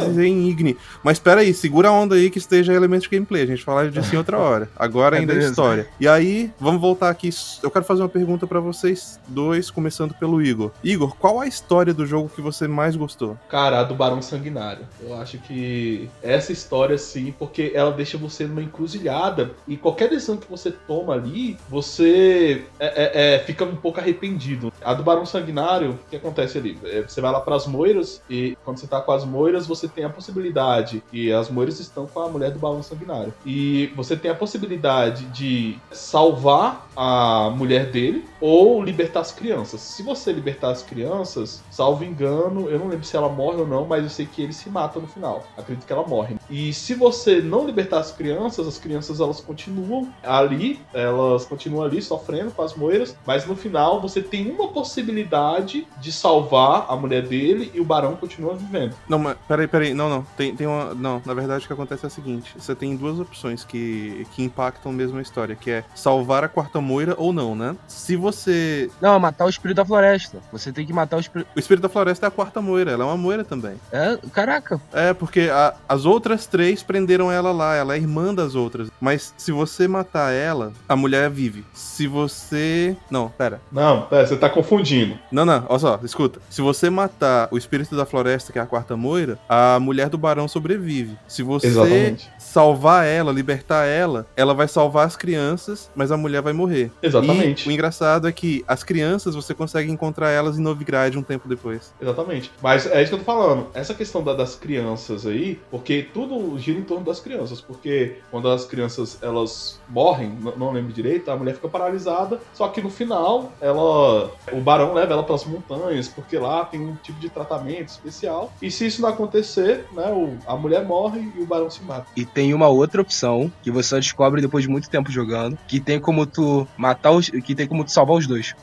em Igni. Mas pera aí, segura a onda aí que esteja elementos de gameplay. A gente falar disso em outra hora. Agora É, ainda é história. E aí, vamos voltar aqui. Eu quero fazer uma pergunta pra vocês dois, começando pelo Igor. Igor, qual a história do jogo que você mais gostou? Cara, a do Barão Sanguinário. Eu acho que essa história, sim, porque ela deixa você numa encruzilhada e qualquer decisão que você toma ali, você é, é- é, fica um pouco arrependido. A do Barão Sanguinário, o que acontece ali? É, Você vai lá pras moiras e quando você tá com as moiras, você tem a possibilidade, e as moiras estão com a mulher do Barão Sanguinário, e você tem a possibilidade de salvar a mulher dele ou libertar as crianças. Se você libertar as crianças, salvo engano, eu não lembro se ela morre ou não, mas eu sei que ele se mata no final. Acredito que ela morre. E se você não libertar as crianças, as crianças elas continuam ali, elas continuam ali sofrendo com as moiras, mas no final você tem uma possibilidade de salvar a mulher dele e o barão continua vivendo. Não, mas peraí, peraí. Não, não. Tem, tem uma. Não, na verdade o que acontece é o seguinte: você tem duas opções que, que impactam mesmo a história, que é salvar a quarta moira ou não, né? Se você. Não, é matar o espírito da floresta. Você tem que matar o espírito. O espírito da floresta é a quarta moira, ela é uma moira também. É, caraca. É, porque a- as outras três prenderam ela lá, ela é irmã das outras. Mas se você matar ela, a mulher vive. Se você. Não, pera. Não, pera, você tá confundindo. Não, não, olha só, escuta. Se você matar o espírito da floresta, que é a quarta moira, a mulher do barão sobrevive. Se você Exatamente. Salvar ela, libertar ela, ela vai salvar as crianças, mas a mulher vai morrer. Exatamente. E o engraçado é que as crianças você consegue encontrar elas em Novigrad um tempo depois. Exatamente. Mas é isso que eu tô falando. Essa questão da- das crianças aí, porque tudo gira em torno das crianças. Porque quando as crianças elas morrem, não lembro direito, a mulher fica paralisada. Só que no final, ela. O barão leva ela pras montanhas, porque lá tem um tipo de tratamento especial. E se isso não acontecer, né, o- a mulher morre e o barão se mata. E tem uma outra opção que você só descobre depois de muito tempo jogando, que tem como tu matar os, que tem como tu salvar os dois.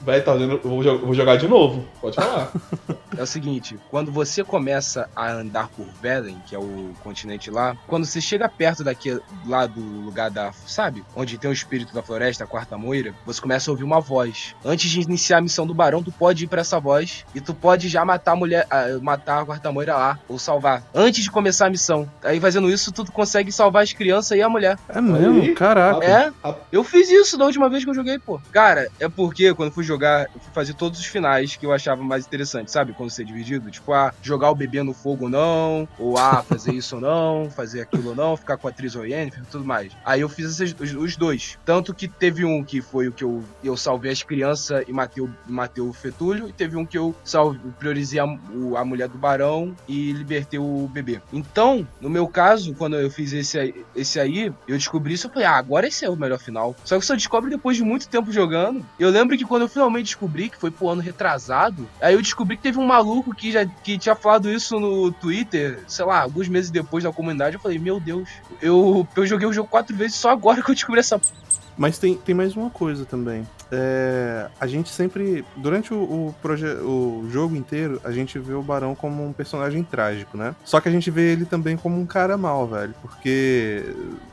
Vai, tá vendo? Eu vou, vou jogar de novo. Pode falar. É o seguinte, quando você começa a andar por Velen, que é o continente lá, quando você chega perto daqui lá do lugar da, sabe, onde tem o espírito da floresta, a quarta moira, você começa a ouvir uma voz. Antes de iniciar a missão do barão, tu pode ir pra essa voz e tu pode já matar a mulher, matar a quarta moira lá ou salvar antes de começar a missão. Aí fazendo isso, tu consegue salvar as crianças e a mulher. É mesmo? Aí, Caraca. É, eu fiz isso da última vez que eu joguei, pô. Cara, é porque quando eu fui jogar, eu fui fazer todos os finais que eu achava mais interessante, sabe? Quando você é dividido? Tipo, ah, jogar o bebê no fogo ou não, ou ah, fazer isso ou não, fazer aquilo ou não, ficar com a atriz ou Yennefer e tudo mais. Aí eu fiz esses, os, os, dois. Tanto que teve um que foi o que eu, eu salvei as crianças e matei o, matei o fetúlio, e teve um que eu salve, priorizei a, o, a mulher do barão e libertei o bebê. Então, no meu caso, quando eu fiz esse aí, esse aí eu descobri isso, eu falei, ah, agora esse é o melhor final. Só que você descobre depois de muito tempo jogando. Eu lembro que quando eu finalmente descobri, que foi pro ano retrasado, aí eu descobri que teve um maluco que já que tinha falado isso no Twitter, sei lá, alguns meses depois na comunidade. Eu falei, meu Deus, eu, eu joguei o jogo quatro vezes só agora que eu descobri essa. Mas tem, tem mais uma coisa também é, a gente sempre, durante o, o, o, jogo inteiro, a gente vê o Barão como um personagem trágico, né? Só que a gente vê ele também como um cara mal, velho. Porque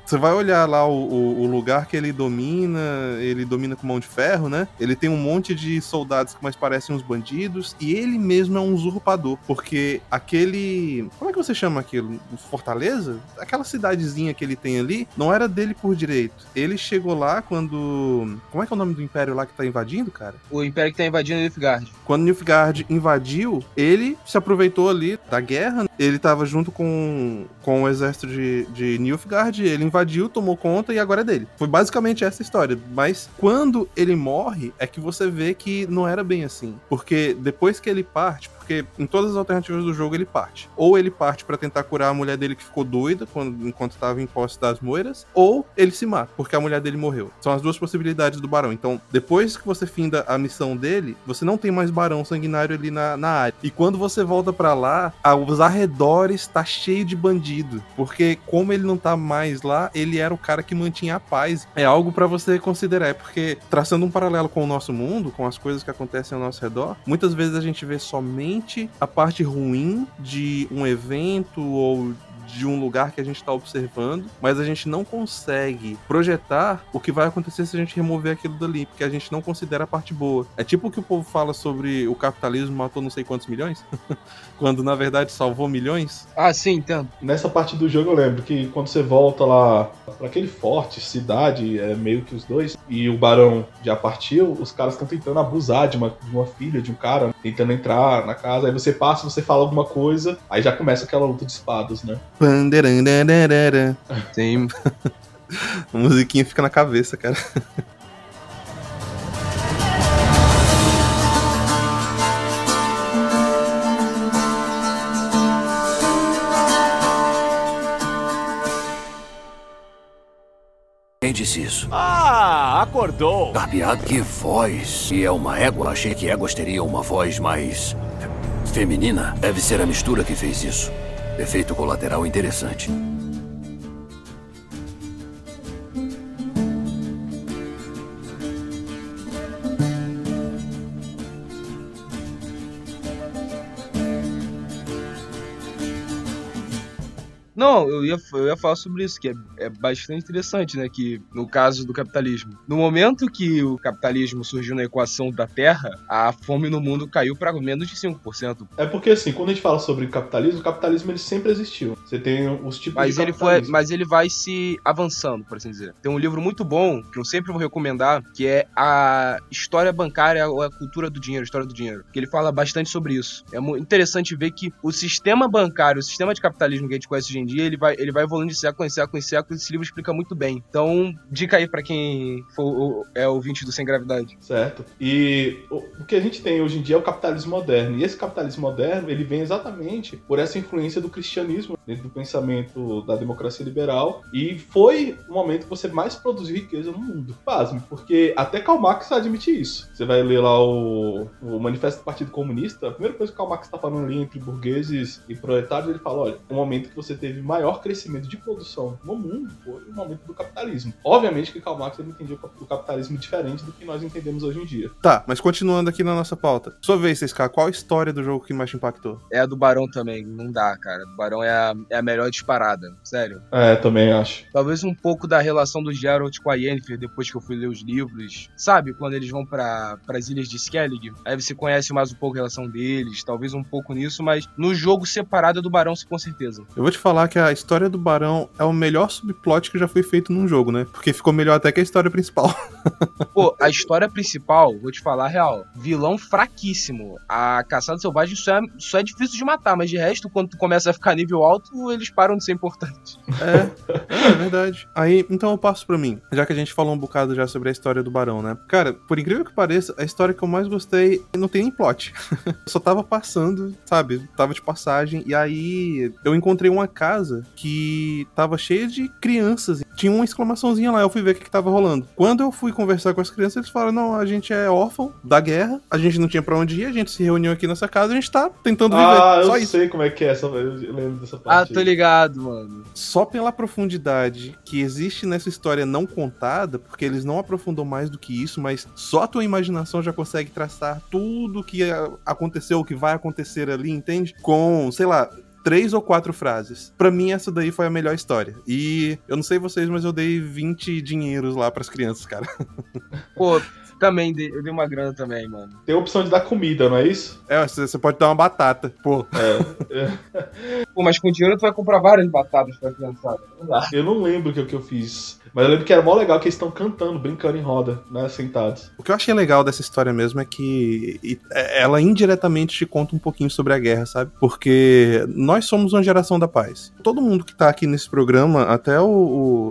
você vai olhar lá o, o, lugar que ele domina, ele domina com mão de ferro, né? Ele tem um monte de soldados que mais parecem uns bandidos, e ele mesmo é um usurpador. Porque aquele. Como é que você chama aquilo? Fortaleza? Aquela cidadezinha que ele tem ali, não era dele por direito. Ele chegou lá quando. Como é que é o nome do Império? Império lá que tá invadindo, cara? O Império que tá invadindo é Nilfgaard. Quando Nilfgaard invadiu, ele se aproveitou ali da guerra. Ele tava junto com, com o exército de, de Nilfgaard, ele invadiu, tomou conta e agora é dele. Foi basicamente essa história. Mas quando ele morre, é que você vê que não era bem assim. Porque depois que ele parte, porque em todas as alternativas do jogo ele parte. Ou ele parte para tentar curar a mulher dele que ficou doida quando, enquanto estava em posse das moiras, ou ele se mata, porque a mulher dele morreu. São as duas possibilidades do barão. Então, depois que você finda a missão dele, você não tem mais barão sanguinário ali na, na área. E quando você volta para lá, os arredores tá cheio de bandido, porque como ele não tá mais lá, ele era o cara que mantinha a paz. É algo para você considerar, é porque traçando um paralelo com o nosso mundo, com as coisas que acontecem ao nosso redor, muitas vezes a gente vê somente a parte ruim de um evento ou de um lugar que a gente está observando, mas a gente não consegue projetar o que vai acontecer se a gente remover aquilo dali, porque a gente não considera a parte boa. É tipo o que o povo fala sobre o capitalismo matou não sei quantos milhões, quando na verdade salvou milhões. Ah, sim, então. Nessa parte do jogo eu lembro que quando você volta lá para aquele forte, cidade, é meio que os dois, e o barão já partiu, os caras estão tentando abusar de uma, de uma filha, de um cara, tentando entrar na casa, aí você passa, você fala alguma coisa, aí já começa aquela luta de espadas, né? Sim. A musiquinha fica na cabeça, cara. Quem disse isso? Ah, acordou! Barbeado, que voz! E é uma égua? Achei que éguas teriam uma voz mais... feminina. Deve ser a mistura que fez isso. Efeito colateral interessante. Não, eu ia, eu ia falar sobre isso, que é, é bastante interessante, né? Que no caso do capitalismo, no momento que o capitalismo surgiu na equação da Terra, a fome no mundo caiu para menos de 5%. É porque, assim, quando a gente fala sobre capitalismo, o capitalismo ele sempre existiu. Você tem os tipos mas de ele foi Mas ele vai se avançando, por assim dizer. Tem um livro muito bom, que eu sempre vou recomendar, que é a História Bancária ou a Cultura do Dinheiro, História do Dinheiro. Que ele fala bastante sobre isso. É interessante ver que o sistema bancário, o sistema de capitalismo que a gente conhece hoje em dia, dia, ele vai, ele vai evoluindo de século em século em século, esse livro explica muito bem. Então, dica aí para quem for, é ouvinte do Sem Gravidade. Certo. E o, que a gente tem hoje em dia é o capitalismo moderno. E esse capitalismo moderno, ele vem exatamente por essa influência do cristianismo dentro do pensamento da democracia liberal. E foi o momento que você mais produziu riqueza no mundo. Pasme, porque até Karl Marx admite isso. Você vai ler lá o, o Manifesto do Partido Comunista, a primeira coisa que Karl Marx está falando ali entre burgueses e proletários, ele fala, olha, o momento que você teve maior crescimento de produção no mundo foi o momento do capitalismo. Obviamente que Karl Marx ele entendia o capitalismo diferente do que nós entendemos hoje em dia. Tá, mas continuando aqui na nossa pauta. Sua vez, CSK, qual a história do jogo que mais te impactou? É a do Barão também, não dá, cara. O Barão é a, é a melhor disparada, sério. É, também acho. Talvez um pouco da relação do Geralt com a Yennefer depois que eu fui ler os livros. Sabe, quando eles vão para as ilhas de Skellig, aí você conhece mais um pouco a relação deles, talvez um pouco nisso, mas no jogo separado é do Barão, com certeza. Eu vou te falar falar que a história do Barão é o melhor subplot que já foi feito num jogo, né? Porque ficou melhor até que a história principal. Pô, a história principal, vou te falar a real, vilão fraquíssimo. A caçada selvagem só é, só é difícil de matar, mas de resto, quando tu começa a ficar nível alto, eles param de ser importantes. É, é, é verdade. Aí, então eu passo pra mim, já que a gente falou um bocado já sobre a história do Barão, né? Cara, por incrível que pareça, a história que eu mais gostei não tem nem plot. só tava passando, sabe? Tava de passagem, e aí eu encontrei uma casa que tava cheia de crianças. Tinha uma exclamaçãozinha lá, eu fui ver o que, que tava rolando. Quando eu fui conversar com as crianças, eles falaram: não, a gente é órfão da guerra, a gente não tinha pra onde ir, a gente se reuniu aqui nessa casa, a gente tá tentando viver. Ah, eu Só isso. sei como é que é essa, eu lembro dessa Ah, parte. tô aí. ligado, mano. Só pela profundidade que existe nessa história não contada, porque eles não aprofundam mais do que isso, mas só a tua imaginação já consegue traçar tudo que aconteceu, o que vai acontecer ali, entende? Com, sei lá. Três ou quatro frases. Pra mim, essa daí foi a melhor história. E eu não sei vocês, mas eu dei 20 dinheiros lá pras crianças, cara. Pô, também, dei- eu dei uma grana também, mano. Tem a opção de dar comida, não é isso? É, você pode dar uma batata. Pô, Pô, mas com dinheiro tu vai comprar várias batatas pra criançada. Não dá. Eu não lembro o que, o que eu fiz. Mas eu lembro que era mó legal que eles estão cantando, brincando em roda, né? Sentados. O que eu achei legal dessa história mesmo é que ela indiretamente te conta um pouquinho sobre a guerra, sabe? Porque nós somos uma geração da paz. Todo mundo que tá aqui nesse programa, até o,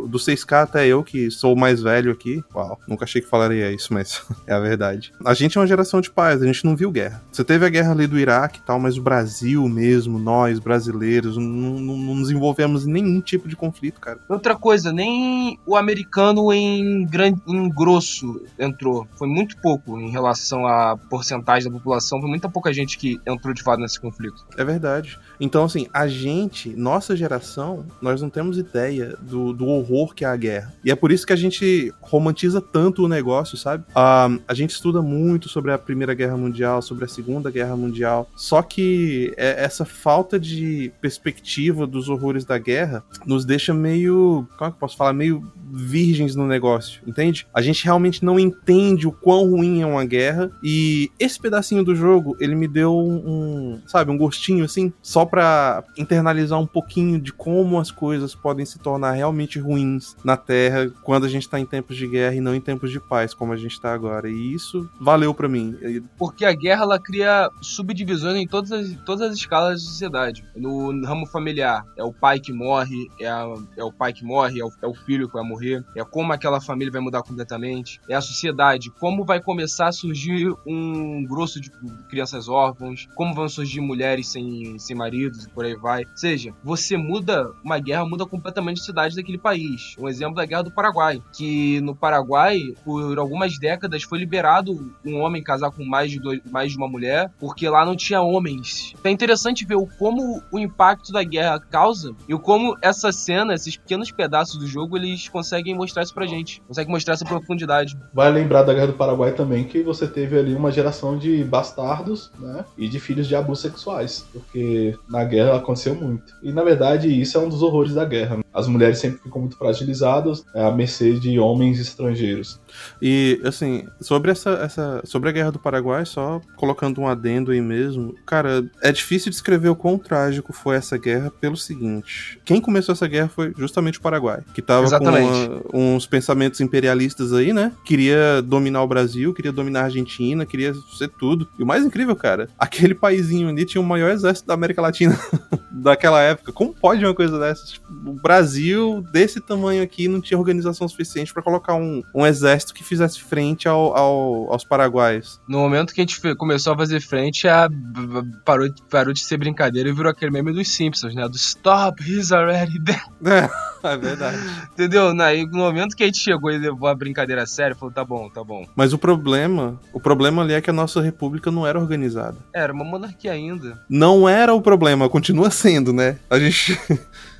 o- do 6K até eu, que sou o mais velho aqui, uau, nunca achei que falaria isso, mas é a verdade. A gente é uma geração de paz, a gente não viu guerra. Você teve a guerra ali do Iraque e tal, mas o Brasil mesmo, nós brasileiros, não, não, não nos envolvemos em nenhum tipo de conflito, cara. Outra coisa, nem o americano em, grande, em grosso entrou. Foi muito pouco em relação à porcentagem da população. Foi muita pouca gente que entrou de fato nesse conflito. É verdade. Então, assim, a gente, nossa geração, nós não temos ideia do, do horror que é a guerra. E é por isso que a gente romantiza tanto o negócio, sabe? Ah, a gente estuda muito sobre a Primeira Guerra Mundial, sobre a Segunda Guerra Mundial. Só que é- essa falta de perspectiva dos horrores da guerra nos deixa meio. Como é que eu posso falar? Meio virgens no negócio, entende? A gente realmente não entende o quão ruim é uma guerra. E esse pedacinho do jogo, ele me deu um, sabe, um gostinho assim, só pra internalizar um pouquinho de como as coisas podem se tornar realmente ruins na Terra quando a gente tá em tempos de guerra e não em tempos de paz, como a gente tá agora. E isso valeu pra mim. Porque a guerra ela cria subdivisões em todas as, todas as escalas da sociedade. No ramo familiar, é o pai que morre, é, a- é o pai que morre, é o, é o filho que vai morrer, é como aquela família vai mudar completamente, é a sociedade, como vai começar a surgir um grosso de crianças órfãos, como vão surgir mulheres sem, sem maridos e por aí vai. Ou seja, você muda, uma guerra muda completamente a sociedade daquele país. Um exemplo da Guerra do Paraguai, que no Paraguai, por algumas décadas, foi liberado um homem casar com mais de, dois, mais de uma mulher, porque lá não tinha homens. É interessante ver o como o impacto da guerra causa e o como essa cena, esses pequenos pedaços do jogo, eles conseguem mostrar isso pra gente. Conseguem mostrar essa profundidade. Vai lembrar da Guerra do Paraguai também que você teve ali uma geração de bastardos, né? E de filhos de abusos sexuais. Porque na guerra aconteceu muito. E na verdade, isso é um dos horrores da guerra. né? As mulheres sempre ficam muito fragilizadas é, à mercê de homens estrangeiros. E, assim, sobre essa, essa. Sobre a Guerra do Paraguai, só colocando um adendo aí mesmo. Cara, é difícil descrever o quão trágico foi essa guerra pelo seguinte. Quem começou essa guerra foi justamente o Paraguai. Que tava Exatamente. com uma- uns pensamentos imperialistas aí, né? Queria dominar o Brasil, queria dominar a Argentina, queria ser tudo. E o mais incrível, cara, aquele paizinho ali tinha o maior exército da América Latina daquela época. Como pode uma coisa dessas? Tipo, o Brasil, desse tamanho aqui, não tinha organização suficiente pra colocar um, um exército que fizesse frente ao, ao- aos paraguaios. No momento que a gente começou a fazer frente, a, parou, parou de ser brincadeira e virou aquele meme dos Simpsons, né? Do Stop, he's already dead. É, é verdade. Entendeu? Na- e no momento que a gente chegou e levou a brincadeira a sério, falou, tá bom, tá bom. Mas o problema, o problema ali é que a nossa república não era organizada. Era uma monarquia ainda. Não era o problema, continua sendo, né? A gente.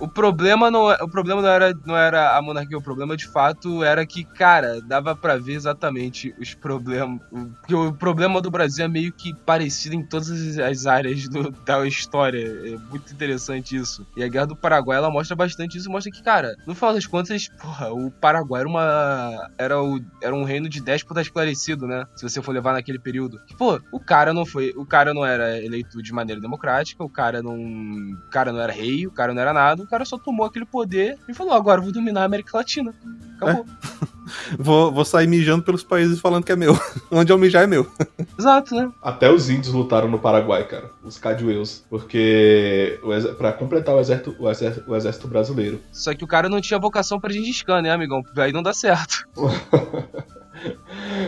O problema não, é- o problema não era, não era a monarquia, o problema de fato era que, cara, dava pra ver exatamente os problemas. Porque o problema do Brasil é meio que parecido em todas as- as áreas do- da história. É muito interessante isso. E a Guerra do Paraguai ela mostra bastante isso, mostra que, cara, no final das contas, porra, o Paraguai era uma. Era, o, era um reino de déspota esclarecido, né? Se você for levar naquele período. Pô, o cara não foi. O cara não era eleito de maneira democrática, o cara não. O cara não era rei, o cara não era nada, cara só tomou aquele poder e falou: agora eu vou dominar a América Latina. Acabou. É. vou, vou sair mijando pelos países falando que é meu. Onde eu mijar é meu. Exato, né? Até os índios lutaram no Paraguai, cara. Os Cadueus. Porque. para completar o exército, o exército, o exército brasileiro. Só que o cara não tinha vocação pra Gengis Khan, né, amigão? Aí não dá certo.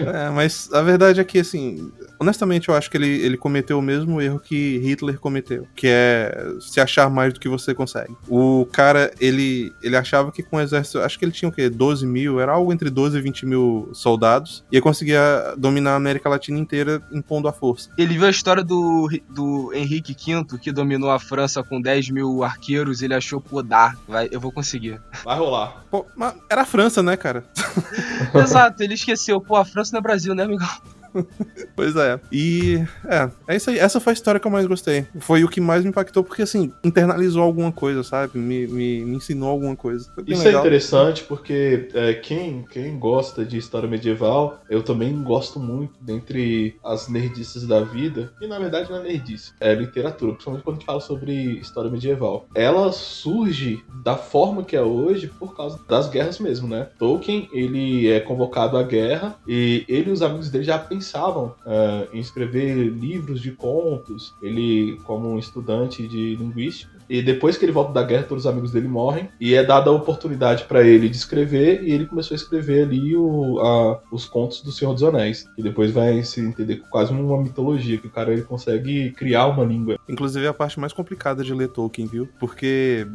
É, mas a verdade é que, assim, honestamente, eu acho que ele, ele cometeu o mesmo erro que Hitler cometeu, que é se achar mais do que você consegue. O cara, ele, ele achava que com o exército, acho que ele tinha o quê? 12 mil, era algo entre 12 e 20 mil soldados, e ele conseguia dominar a América Latina inteira impondo a força. Ele viu a história do, do Henrique V, que dominou a França com 10 mil arqueiros, ele achou, pô, dá, vai, eu vou conseguir. Vai rolar. Pô, mas era a França, né, cara? Exato, ele esqueceu, pô, a França não é Brasil, né, amigão? pois é. E é, é isso aí. Essa foi a história que eu mais gostei. Foi o que mais me impactou, porque assim, internalizou alguma coisa, sabe? Me, me, me ensinou alguma coisa. Isso é legal. é interessante porque é, quem, quem gosta de história medieval, eu também gosto muito dentre as nerdices da vida, e na verdade não é nerdice, é literatura, principalmente quando a gente fala sobre história medieval. Ela surge da forma que é hoje por causa das guerras mesmo, né? Tolkien, ele é convocado à guerra e ele e os amigos dele já pensaram pensavam uh, em escrever livros de contos. Ele, como um estudante de linguística, e depois que ele volta da guerra, todos os amigos dele morrem. E é dada a oportunidade para ele de escrever. E ele começou a escrever ali o, a, os contos do Senhor dos Anéis. E depois vai se entender quase uma mitologia, que o cara ele consegue criar uma língua. Inclusive é a parte mais complicada de ler Tolkien, viu? Porque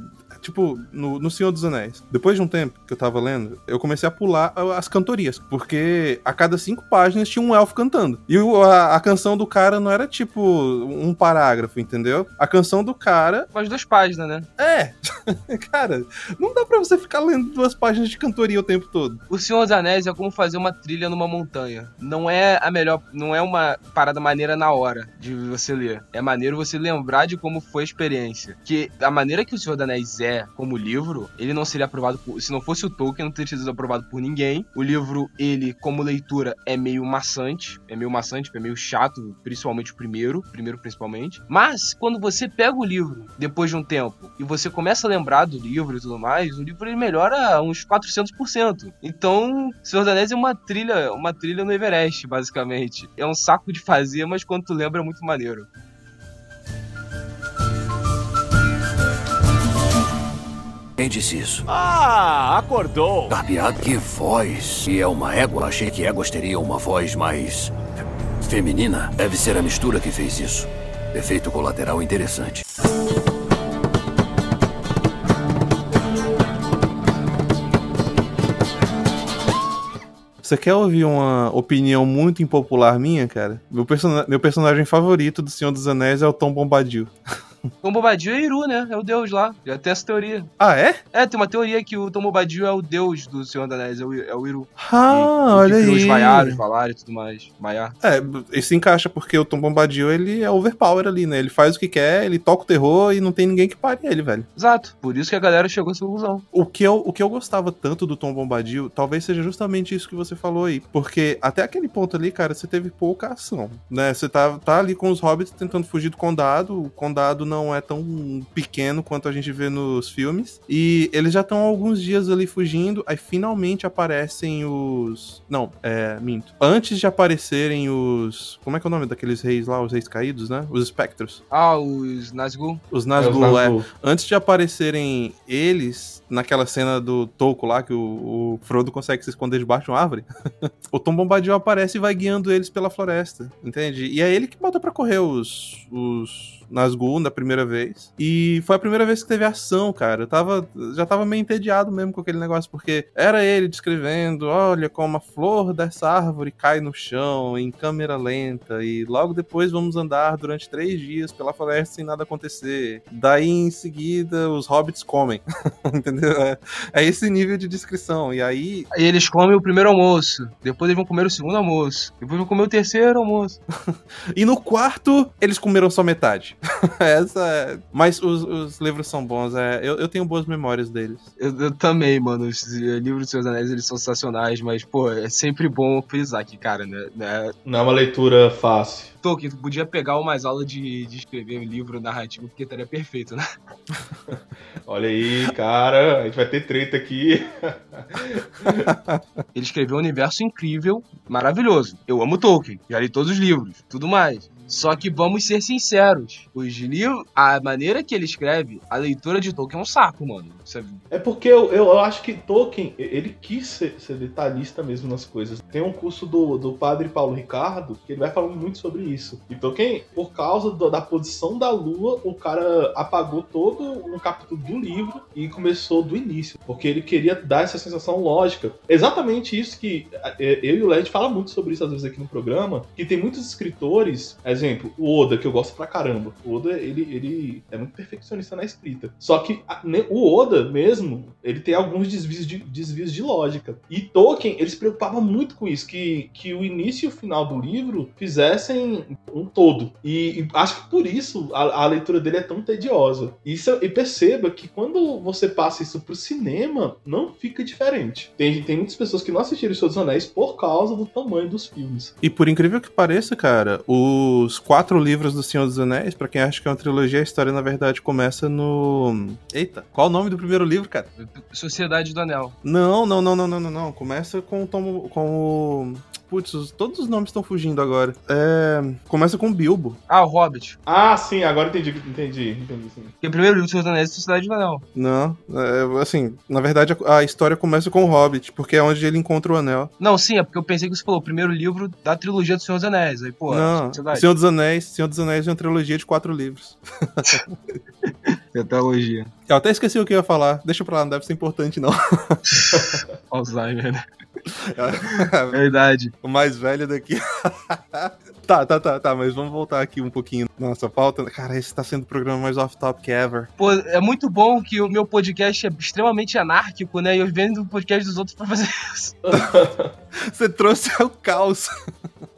tipo, no, no Senhor dos Anéis. Depois de um tempo que eu tava lendo, eu comecei a pular as cantorias. Porque a cada cinco páginas tinha um elfo cantando. E o, a, a, canção do cara não era tipo um parágrafo, entendeu? A canção do cara. Umas duas páginas, né? É. cara, não dá pra você ficar lendo duas páginas de cantoria o tempo todo. O Senhor dos Anéis é como fazer uma trilha numa montanha. Não é a melhor. Não é uma parada maneira na hora de você ler. É maneiro você lembrar de como foi a experiência. Que a maneira que o Senhor dos Anéis é como livro, ele não seria aprovado por. Se não fosse o Tolkien, não teria sido aprovado por ninguém. O livro, ele, como leitura, é meio maçante. É meio maçante, é meio chato, principalmente o primeiro. Primeiro, principalmente. Mas, quando você pega o livro, depois de um tempo, e você começa a lembrar do livro e tudo mais, o livro ele melhora uns 400%. Então, Senhor dos Anéis é uma trilha, uma trilha no Everest, basicamente. É um saco de fazer, mas quando tu lembra é muito maneiro. Quem disse isso? Ah, acordou! Carpeado, que voz! E é uma égua? Achei que éguas teriam uma voz mais... feminina. Deve ser a mistura que fez isso. Efeito colateral interessante. Você quer ouvir uma opinião muito impopular minha, cara? Meu, person meu personagem favorito do Senhor dos Anéis é o Tom Bombadil. Tom Bombadil é Iru, né? É o deus lá. Já tem essa teoria. Ah, é? É, tem uma teoria que o Tom Bombadil é o deus do Senhor dos Anéis, é o, é o Iru. Ah, e, olha aí. os Vaiaros, Valar e tudo mais. Maiar. É, isso encaixa porque o Tom Bombadil, ele é overpower ali, né? Ele faz o que quer, ele toca o terror e não tem ninguém que pare ele, velho. Exato. Por isso que a galera chegou a essa conclusão. O que eu, o que eu gostava tanto do Tom Bombadil, talvez seja justamente isso que você falou aí. Porque até aquele ponto ali, cara, você teve pouca ação, né? Você tá, tá ali com os hobbits tentando fugir do condado, o condado não é tão pequeno quanto a gente vê nos filmes. E eles já estão alguns dias ali fugindo, aí finalmente aparecem os. Não, é, minto. Antes de aparecerem os. Como é que é o nome daqueles reis lá, os reis caídos, né? Os espectros. Ah, os Nazgûl. Os Nazgûl, é. Os Nazgûl. é. Antes de aparecerem eles, naquela cena do Toco lá, que o, o Frodo consegue se esconder debaixo de uma árvore, o Tom Bombadil aparece e vai guiando eles pela floresta, entende? E é ele que bota pra correr os. os Nazgûl da primeira vez. E foi a primeira vez que teve ação, cara. Eu tava, já tava meio entediado mesmo com aquele negócio, porque era ele descrevendo: olha como a flor dessa árvore cai no chão em câmera lenta, e logo depois vamos andar durante três dias pela floresta sem nada acontecer. Daí em seguida os hobbits comem. Entendeu? É, é, esse nível de descrição. E aí. Aí eles comem o primeiro almoço, depois eles vão comer o segundo almoço, depois vão comer o terceiro almoço. e no quarto, eles comeram só metade. Essa é... Mas os, os livros são bons, é... eu, eu tenho boas memórias deles. Eu, eu também, mano. Os eh, livros dos Seus Anéis, eles são sensacionais, mas, pô, é sempre bom frisar que, cara, né? né Não é uma leitura fácil. Tolkien, tu podia pegar umas aulas de, de escrever um livro narrativo, porque estaria perfeito, né? Olha aí, cara, a gente vai ter treta aqui. Ele escreveu um universo incrível, maravilhoso. Eu amo Tolkien, já li todos os livros, tudo mais. Só que vamos ser sinceros, os livros, a maneira que ele escreve, a leitura de Tolkien é um saco, mano. Você... É porque eu, eu acho que Tolkien, ele quis ser, ser, detalhista mesmo nas coisas. Tem um curso do, do padre Paulo Ricardo, que ele vai falando muito sobre isso. E Tolkien, por causa do, da posição da lua, o cara apagou todo um capítulo do livro e começou do início, porque ele queria dar essa sensação lógica. Exatamente isso que é, eu e o Led fala muito sobre isso às vezes aqui no programa, que tem muitos escritores, exemplo, o Oda, que eu gosto pra caramba. O Oda, ele, ele é muito perfeccionista na escrita. Só que a, o Oda mesmo, ele tem alguns desvios de, desvios de lógica. E Tolkien, ele se preocupava muito com isso, que, que o início e o final do livro fizessem um todo. E, e acho que por isso a, a, leitura dele é tão tediosa. Isso, e perceba que quando você passa isso pro cinema, não fica diferente. Tem, tem muitas pessoas que não assistiram Os Seus Anéis por causa do tamanho dos filmes. E por incrível que pareça, cara, os quatro livros do Senhor dos Anéis, para quem acha que é uma trilogia, a história na verdade começa no. Eita, qual o nome do primeiro livro, cara? Sociedade do Anel. Não, não, não, não, não, não, não. Começa com, com, com o. Putz, todos os nomes estão fugindo agora. É... Começa com Bilbo. Ah, o Hobbit. Ah, sim, agora entendi, entendi, entendi sim. Porque o primeiro livro do Senhor dos Anéis é Sociedade do Anel. Não, é, assim, na verdade a, a, história começa com o Hobbit, porque é onde ele encontra o anel. Não, sim, é porque eu pensei que você falou o primeiro livro da trilogia do Senhor dos Anéis. Aí, pô, Não, Senhor dos Anéis, Senhor dos Anéis é uma trilogia de quatro livros. Tetralogia. Eu até esqueci o que eu ia falar. Deixa pra lá, não deve ser importante, não. Alzheimer, né? Verdade. O mais velho daqui. tá, tá, tá, tá, mas vamos voltar aqui um pouquinho na nossa pauta. Cara, esse tá sendo o programa mais off-topic ever. Pô, é muito bom que o meu podcast é extremamente anárquico, né? E eu vendo o podcast dos outros pra fazer isso. Você trouxe o caos.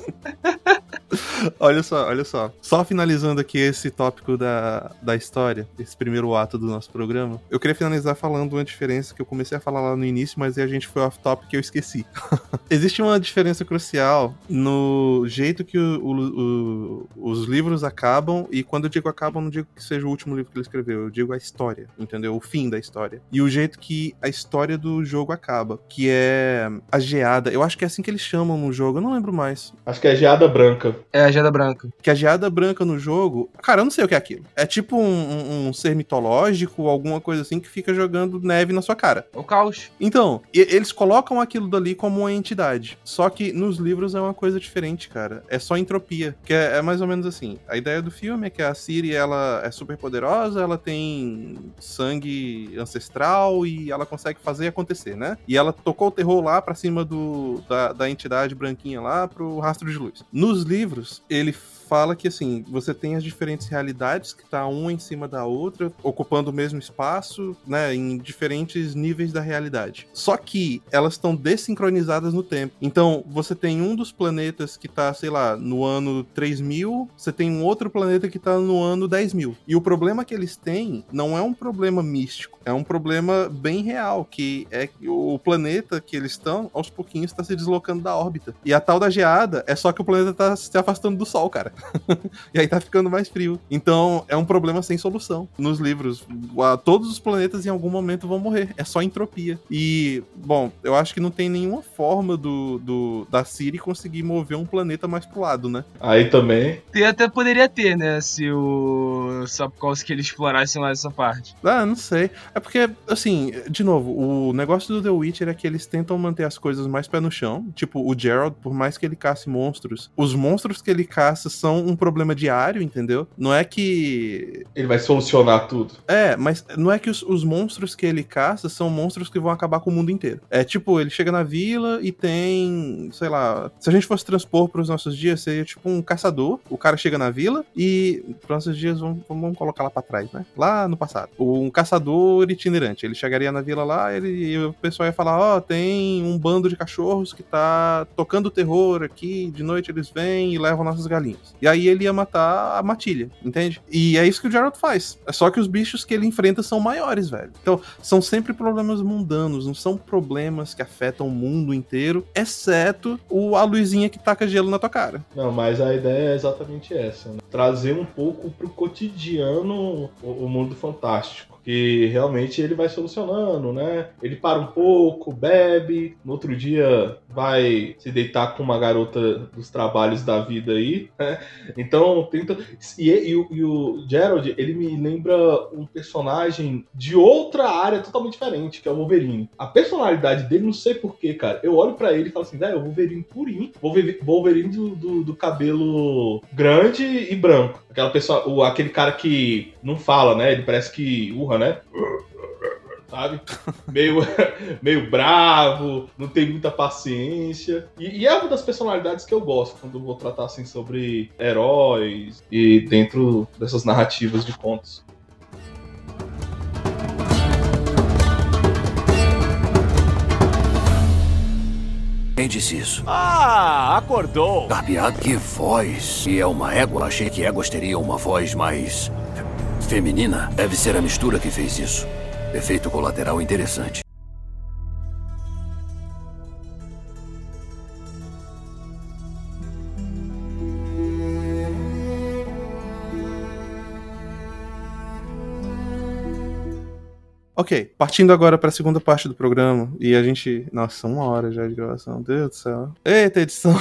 olha só, olha só. Só finalizando aqui esse tópico da, da história, esse primeiro ato do nosso programa, eu queria finalizar falando uma diferença que eu comecei a falar lá no início, mas a gente foi off-topic e eu esqueci. Existe uma diferença crucial no jeito que o, o, o, os livros acabam, e quando eu digo acabam, não digo que seja o último livro que ele escreveu, eu digo a história, entendeu? O fim da história. E o jeito que a história do jogo acaba, que é a geada. Eu acho que é assim que eles chamam no jogo, eu não lembro mais. Acho que é geada branca. É a geada branca. Que a geada branca no jogo, cara, eu não sei o que é aquilo. É tipo um, um, um ser mitológico, alguma coisa assim que fica jogando neve na sua cara. O caos. Então, eles colocam aquilo dali como uma entidade. Só que nos livros é uma coisa diferente, cara. É só entropia. Que é, é mais ou menos assim. A ideia do filme é que a Siri, ela é super poderosa, ela tem sangue ancestral e ela consegue fazer acontecer, né? E ela tocou o terror lá pra cima do, da, da entidade branquinha lá pro rastro de luz. Nos livros, ele fala que assim, você tem as diferentes realidades que tá uma em cima da outra, ocupando o mesmo espaço, né, em diferentes níveis da realidade. Só que elas estão desincronizadas no tempo. Então, você tem um dos planetas que tá, sei lá, no ano 3000, você tem um outro planeta que tá no ano 10000. E o problema que eles têm não é um problema místico, é um problema bem real, que é o planeta que eles estão, aos pouquinhos, está se deslocando da órbita. E a tal da geada é só que o planeta tá se afastando do Sol, cara. e aí tá ficando mais frio. Então é um problema sem solução. Nos livros, todos os planetas em algum momento vão morrer. É só entropia. E, bom, eu acho que não tem nenhuma forma do, do da Siri conseguir mover um planeta mais pro lado, né? Aí também. E até poderia ter, né? Se o Sapkowski ele explorasse mais essa parte. Ah, não sei. É porque, assim, de novo, o negócio do The Witcher é que eles tentam manter as coisas mais pé no chão. Tipo, o Gerald, por mais que ele casse monstros, os monstros que ele caça são são um problema diário, entendeu? Não é que. Ele vai solucionar tudo. É, mas não é que os, os monstros que ele caça são monstros que vão acabar com o mundo inteiro. É tipo, ele chega na vila e tem, sei lá, se a gente fosse transpor para os nossos dias, seria tipo um caçador. O cara chega na vila e, para nossos dias, vamos, vamos colocar lá para trás, né? Lá no passado. Um caçador itinerante. Ele chegaria na vila lá ele, e o pessoal ia falar: Ó, oh, tem um bando de cachorros que tá tocando terror aqui, de noite eles vêm e levam nossas galinhas. E aí ele ia matar a matilha, entende? E é isso que o Geralt faz. É só que os bichos que ele enfrenta são maiores, velho. Então, são sempre problemas mundanos, não são problemas que afetam o mundo inteiro, exceto o, a luzinha que taca gelo na tua cara. Não, mas a ideia é exatamente essa, né? Trazer um pouco pro cotidiano o, o mundo fantástico. Que realmente ele vai solucionando, né? Ele para um pouco, bebe, no outro dia vai se deitar com uma garota dos trabalhos da vida aí, né? Então, tenta. E, e, o- e o Gerald, ele me lembra um personagem de outra área totalmente diferente, que é o Wolverine. A personalidade dele, não sei porquê, cara. Eu olho pra ele e falo assim, velho, é o Wolverine purinho. Wolverine, Wolverine do, do, do cabelo grande e branco. Aquela pessoa, o, aquele cara que não fala, né? Ele parece que urra, né? Sabe? Meio, meio bravo, não tem muita paciência. E, e é uma das personalidades que eu gosto quando eu vou tratar assim sobre heróis e dentro dessas narrativas de contos. Quem disse isso? Ah, acordou. Carpeado? Que voz! E é uma égua? Achei que éguas teriam uma voz mais. feminina. Deve ser a mistura que fez isso. Efeito colateral interessante. Ok, partindo agora pra segunda parte do programa, e a gente. Nossa, uma hora já de gravação, Meu Deus do céu. Eita, edição.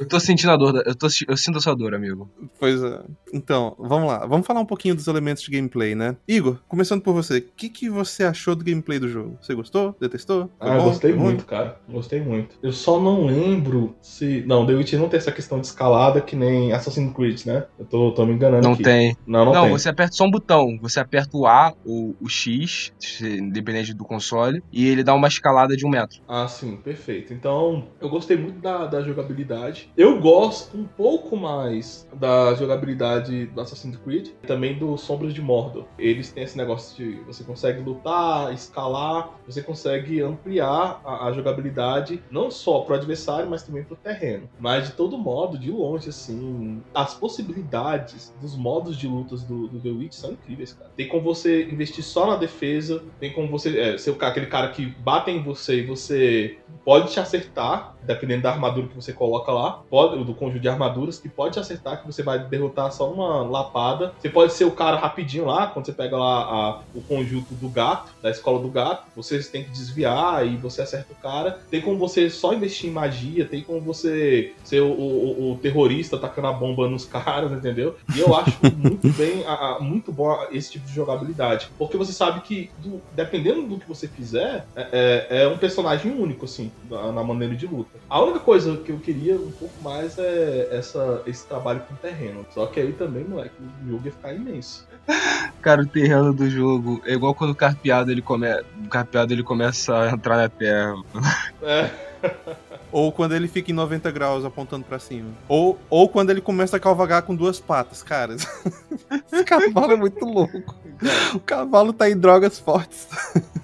Eu tô sentindo a dor, da- eu, tô, eu sinto a sua dor, amigo. Pois é. Então, vamos lá. Vamos falar um pouquinho dos elementos de gameplay, né? Igor, começando por você, o que, que você achou do gameplay do jogo? Você gostou? Detestou? Foi Ah, eu bom? gostei Foi ruim? muito, cara. Gostei muito. Eu só não lembro se. Não, The Witcher não tem essa questão de escalada que nem Assassin's Creed, né? Eu tô, tô me enganando Não aqui. tem. Não, não, Não, tem. você aperta só um botão. Você aperta o A ou o X, independente do console, e ele dá uma escalada de um metro. Ah, sim, perfeito. Então, eu gostei muito da, da jogabilidade. Eu gosto um pouco mais da jogabilidade do Assassin's Creed, também do Sombras de Mordor. Eles têm esse negócio de você consegue lutar, escalar, você consegue ampliar a, a jogabilidade não só pro adversário, mas também pro terreno. Mas de todo modo, de longe, assim, as possibilidades dos modos de lutas do, do The Witch são incríveis, cara. Tem como você investir só na defesa, tem como você é, ser aquele cara que bate em você e você pode te acertar, dependendo da armadura que você coloca lá, pode, do conjunto de armaduras, que pode te acertar, que você vai derrotar só uma lapada. Você pode ser o cara rapidinho lá, quando você pega lá a- o conjunto do gato, da escola do gato, você tem que desviar e você acerta o cara. Tem como você só investir em magia, tem como você ser o, o- o terrorista atacando a bomba nos caras, entendeu? E eu acho muito bem, a- a- muito bom esse tipo de jogabilidade. Porque você sabe que, do- dependendo do que você fizer, é, é- é um personagem único, assim, na, na maneira de luta. A única coisa que eu queria um pouco mais é essa, esse trabalho com terreno. Só que aí também, moleque, o jogo ia ficar imenso. Cara, o terreno do jogo é igual quando o carpeado ele, come... o carpeado, ele começa a entrar na terra. É. Ou quando ele fica em 90 graus apontando pra cima. Ou, ou quando ele começa a cavalgar com duas patas, cara. Esse cavalo é muito louco. O cavalo tá em drogas fortes.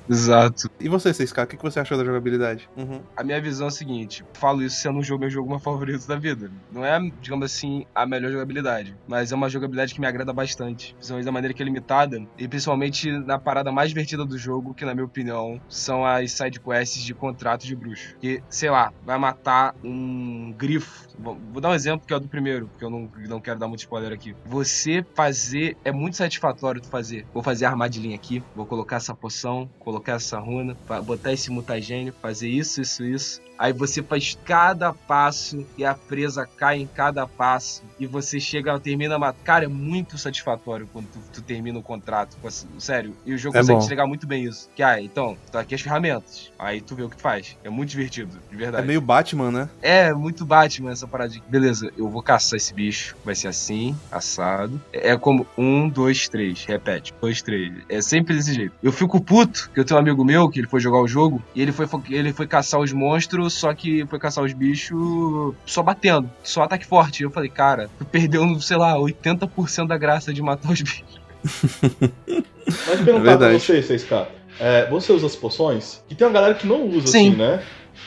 Exato. E você, 6K, o que você achou da jogabilidade? Uhum. A minha visão é a seguinte: falo isso sendo um jogo meu jogo meu favorito da vida. Não é, digamos assim, a melhor jogabilidade, mas é uma jogabilidade que me agrada bastante. Principalmente da maneira que é limitada e principalmente na parada mais divertida do jogo, que na minha opinião são as side quests de contrato de bruxo. Que, sei lá, vai matar um grifo. Vou dar um exemplo que é o do primeiro, porque eu não, não quero dar muito spoiler aqui. Você fazer é muito satisfatório tu fazer. Vou fazer a armadilhinha aqui, vou colocar essa poção, colocar essa runa, botar esse mutagênio, fazer isso, isso, isso. Aí você faz cada passo e a presa cai em cada passo. E você chega, termina a Cara, é muito satisfatório quando tu, tu termina o contrato. essa- Sério. E o jogo É consegue bom. entregar muito bem isso. Que, ah, então, tá aqui as ferramentas. Aí tu vê o que tu faz. É muito divertido, de É verdade. meio Batman, né? É, muito Batman essa paradinha. Beleza, eu vou caçar esse bicho. Vai ser assim, assado. É é como um, dois, três. Repete. Dois, três. É sempre desse jeito. Eu fico puto, que eu tenho um amigo meu que ele foi jogar o jogo e ele foi, fo- ele foi caçar os monstros, só que foi caçar os bichos só batendo. Só ataque forte. Eu falei, cara, tu perdeu, sei lá, 80% da graça de matar os bichos. Mas perguntar pra verdade. você, 6K. É, você usa as poções? Que tem uma galera que não usa, Sim. assim, né?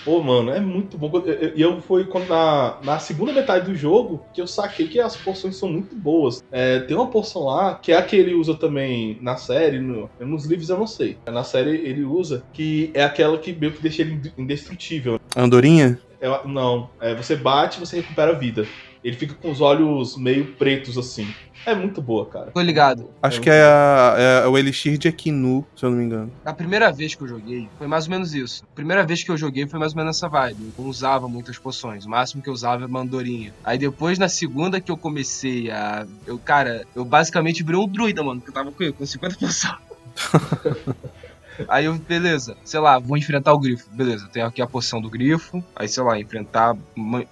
Pô, mano, é muito bom. E eu, eu, foi quando na, na segunda metade do jogo que eu saquei que as poções são muito boas. É, tem uma poção lá que é a que ele usa também na série, no, nos livros eu não sei. Na série ele usa, que é aquela que meio que deixa ele indestrutível. Andorinha? É, não, é, você bate e você recupera a vida. Ele fica com os olhos meio pretos assim. É muito boa, cara. Tô ligado. Acho é que é, a, é, o Elixir de Ekinu, se eu não me engano. A primeira vez que eu joguei foi mais ou menos isso. A primeira vez que eu joguei foi mais ou menos essa vibe. Eu não usava muitas poções. O máximo que eu usava é mandorinha. Aí depois, na segunda que eu comecei a. Eu, cara, eu basicamente virei um druida, mano. Porque eu tava com, com 50 poções. Aí eu, beleza, sei lá, vou enfrentar o grifo. Beleza, tem aqui a poção do grifo. Aí, sei lá, enfrentar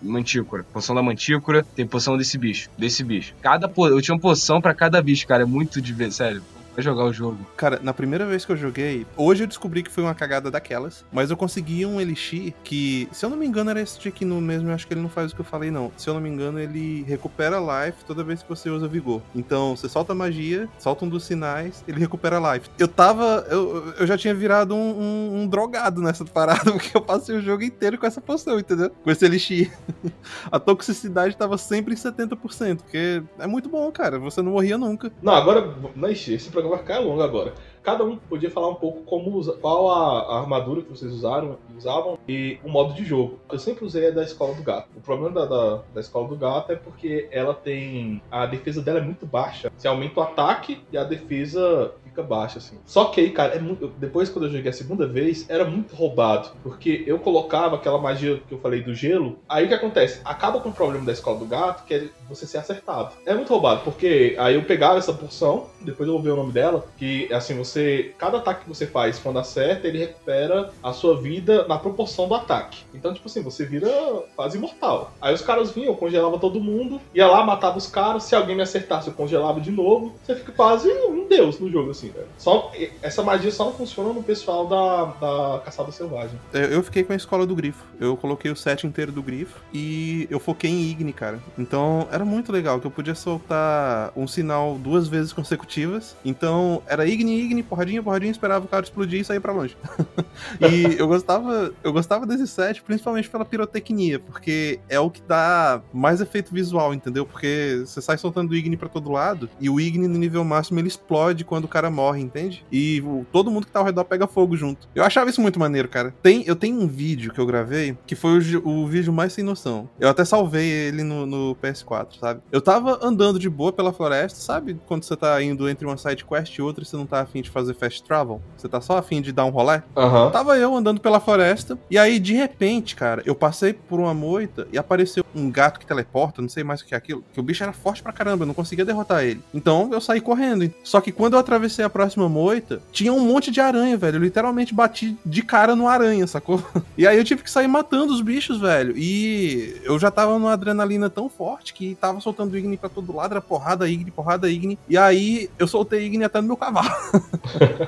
mantícora. Poção da mantícora, tem poção desse bicho, desse bicho. Cada po... Eu tinha uma poção para cada bicho, cara. É muito de sério pra jogar o jogo. Cara, na primeira vez que eu joguei, hoje eu descobri que foi uma cagada daquelas, mas eu consegui um Elixir que, se eu não me engano, era esse aqui no mesmo, eu acho que ele não faz o que eu falei, não. Se eu não me engano, ele recupera life toda vez que você usa vigor. Então, você solta magia, solta um dos sinais, ele recupera life. Eu tava. Eu, eu já tinha virado um, um, um drogado nessa parada, porque eu passei o jogo inteiro com essa poção, entendeu? Com esse Elixir. A toxicidade tava sempre em 70%, porque é muito bom, cara. Você não morria nunca. Não, agora, não, esse programa vai ficar longo agora. Cada um podia falar um pouco como usa, qual a, a, armadura que vocês usaram, usavam e o modo de jogo. Eu sempre usei a da escola do gato. O problema da, da, da escola do gato é porque ela tem. A defesa dela é muito baixa. Você aumenta o ataque e a defesa fica baixa, assim. Só que aí, cara, é muito, depois quando eu joguei a segunda vez, era muito roubado. Porque eu colocava aquela magia que eu falei do gelo. Aí o que acontece? Acaba com o problema da escola do gato, que é você ser acertado. É muito roubado, porque aí eu pegava essa porção, depois eu ouvi o nome dela, que assim, você. Cada ataque que você faz quando acerta, ele recupera a sua vida na proporção do ataque. Então, tipo assim, você vira quase imortal. Aí os caras vinham, eu congelava todo mundo, ia lá, matava os caras. Se alguém me acertasse, eu congelava de novo. Você fica quase um deus no jogo, assim, velho. Só, essa magia só não funciona no pessoal da, da caçada selvagem. Eu fiquei com a escola do grifo. Eu coloquei o set inteiro do grifo e eu foquei em Igni, cara. Então era muito legal que eu podia soltar um sinal duas vezes consecutivas. Então era Igni, Igni, porradinha, porradinha, esperava o cara explodir e sair para longe. e eu gostava, eu gostava desse set principalmente pela pirotecnia, porque é o que dá mais efeito visual, entendeu? Porque você sai soltando o Igni para todo lado e o Igni no nível máximo ele explode quando o cara morre, entende? E todo mundo que tá ao redor pega fogo junto. Eu achava isso muito maneiro, cara. Tem, eu tenho um vídeo que eu gravei que foi o, o vídeo mais sem noção. Eu até salvei ele no, no PS4, sabe? Eu tava andando de boa pela floresta, sabe? Quando você tá indo entre uma side quest e outra e você não tá afim de fazer fast travel? Você tá só afim de dar um rolé? Uhum. Tava eu andando pela floresta, e aí, de repente, cara, eu passei por uma moita e apareceu um gato que teleporta, não sei mais o que é aquilo, que o bicho era forte pra caramba, eu não conseguia derrotar ele. Então eu saí correndo. Só que quando eu atravessei a próxima moita, tinha um monte de aranha, velho. Eu literalmente bati de cara no aranha, sacou? E aí eu tive que sair matando os bichos, velho. E eu já tava numa adrenalina tão forte que tava soltando Igni pra todo lado, era porrada Igni, porrada Igni. E aí eu soltei Igni até no meu cavalo.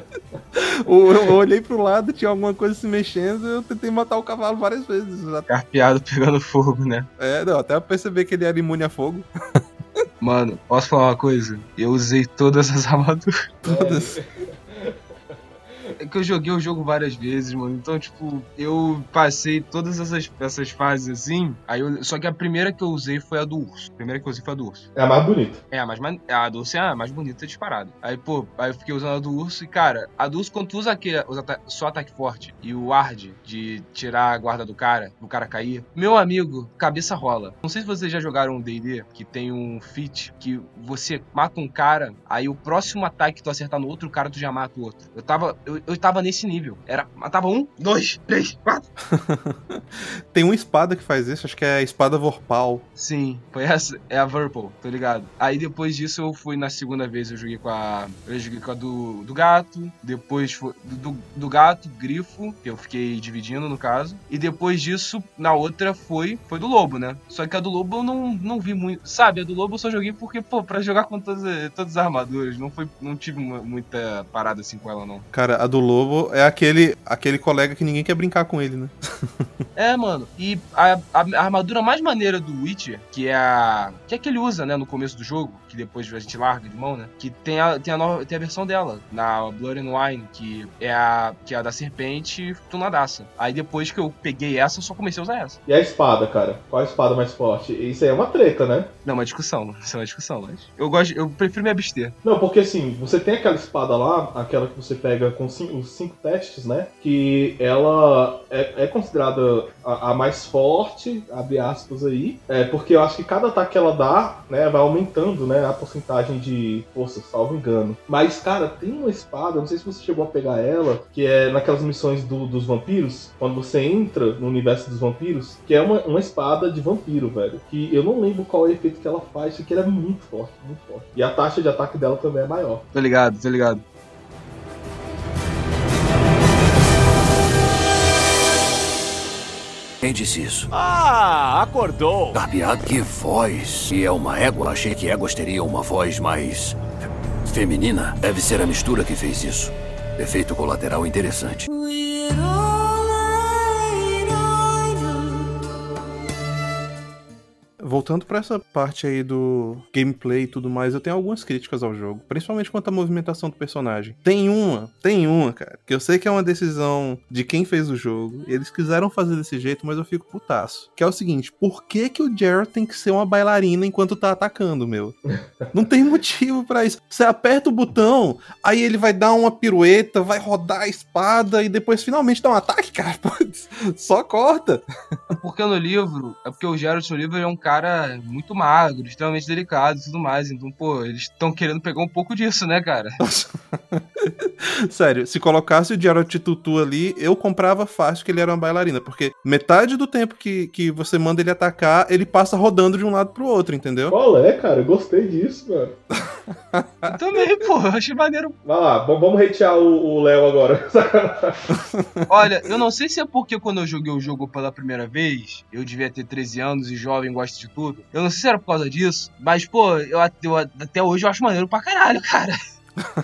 eu olhei pro lado, tinha alguma coisa se mexendo, eu tentei matar o cavalo várias vezes. Carpeado pegando fogo, né? É, não, até perceber que ele era imune a fogo. Mano, posso falar uma coisa? Eu usei todas as armaduras. Todas. É que eu joguei o jogo várias vezes, mano. Então, tipo, eu passei todas essas, essas fases assim. Aí eu, só que a primeira que eu usei foi a do urso. A primeira que eu usei foi a do urso. É a mais bonita. É, a mais a do urso é a mais bonita disparada. Aí, pô, aí eu fiquei usando a do urso e, cara, a do urso, quando tu usa aquele, usa só ataque forte e o Ard de tirar a guarda do cara, do cara cair, meu amigo, cabeça rola. Não sei se vocês já jogaram um DD que tem um feat que você mata um cara, aí o próximo ataque que tu acertar no outro cara, tu já mata o outro. Eu tava. Eu, eu tava nesse nível. Era, matava um, dois, três, quatro. Tem uma espada que faz isso, acho que é a espada Vorpal. Sim, foi essa, é a Vorpal, tô ligado. Aí depois disso eu fui na segunda vez, eu joguei com a. Eu joguei com a do, do gato, depois foi do, do gato, grifo, que eu fiquei dividindo no caso. E depois disso, na outra foi foi do lobo, né? Só que a do lobo eu não, não vi muito. Sabe, a do lobo eu só joguei porque, pô, pra jogar com todas, todas as armaduras. Não, foi, não tive muita parada assim com ela, não. Cara, a do lobo é aquele, aquele colega que ninguém quer brincar com ele, né? é, mano. E a, a, a, armadura mais maneira do Witcher, que é a. que é que ele usa, né, no começo do jogo, depois a gente larga de mão, né? Que tem a, tem a, nova, tem a versão dela, na Blood and Wine, que é a, que é a da serpente tunadaça. Aí depois que eu peguei essa, eu só comecei a usar essa. E a espada, cara? Qual a espada mais forte? Isso aí é uma treta, né? Não, uma discussão. Isso é uma discussão, mas. Eu gosto. Eu prefiro me abster. Não, porque assim, você tem aquela espada lá, aquela que você pega com cinco, os cinco testes, né? Que ela é, é considerada a, a mais forte, abre aspas aí. É, porque eu acho que cada ataque que ela dá, né, vai aumentando, né, a porcentagem de força, salvo engano. Mas, cara, tem uma espada, não sei se você chegou a pegar ela, que é naquelas missões do- dos vampiros, quando você entra no universo dos vampiros, que é uma, uma espada de vampiro, velho. Que eu não lembro qual é o efeito que ela faz, que ela é muito forte, muito forte. E a taxa de ataque dela também é maior. Tô ligado, tô ligado. Quem disse isso? Ah, acordou. Carpeado? Que voz! E é uma égua? Achei que éguas teriam uma voz mais. feminina. Deve ser a mistura que fez isso. Efeito colateral interessante. Voltando pra essa parte aí do gameplay e tudo mais, eu tenho algumas críticas ao jogo, principalmente quanto à movimentação do personagem. Tem uma, tem uma, cara, que eu sei que é uma decisão de quem fez o jogo. Eles quiseram fazer desse jeito, mas eu fico putaço. Que é o seguinte, por que que o Jared tem que ser uma bailarina enquanto tá atacando, meu? Não tem motivo pra isso. Você aperta o botão, aí ele vai dar uma pirueta, vai rodar a espada e depois finalmente dá um ataque, cara. Putz, só corta. Porque no livro, é porque o Geralt no livro ele é um cara muito magro, extremamente delicado e tudo mais. Então, pô, eles estão querendo pegar um pouco disso, né, cara? Sério, se colocasse o Geralt Tutu ali, eu comprava fácil que ele era uma bailarina, porque metade do tempo que, que você manda ele atacar, ele passa rodando de um lado pro outro, entendeu? Qual é, cara? Eu gostei disso, mano. Eu também, pô, eu achei maneiro. Vai lá, vamos hatear o o Léo agora. Olha, eu não sei se é porque quando eu joguei o jogo pela primeira vez, eu devia ter 13 anos e jovem gosta de tudo. Eu não sei se era por causa disso, mas, pô, eu, eu at- até hoje eu acho maneiro pra caralho, cara.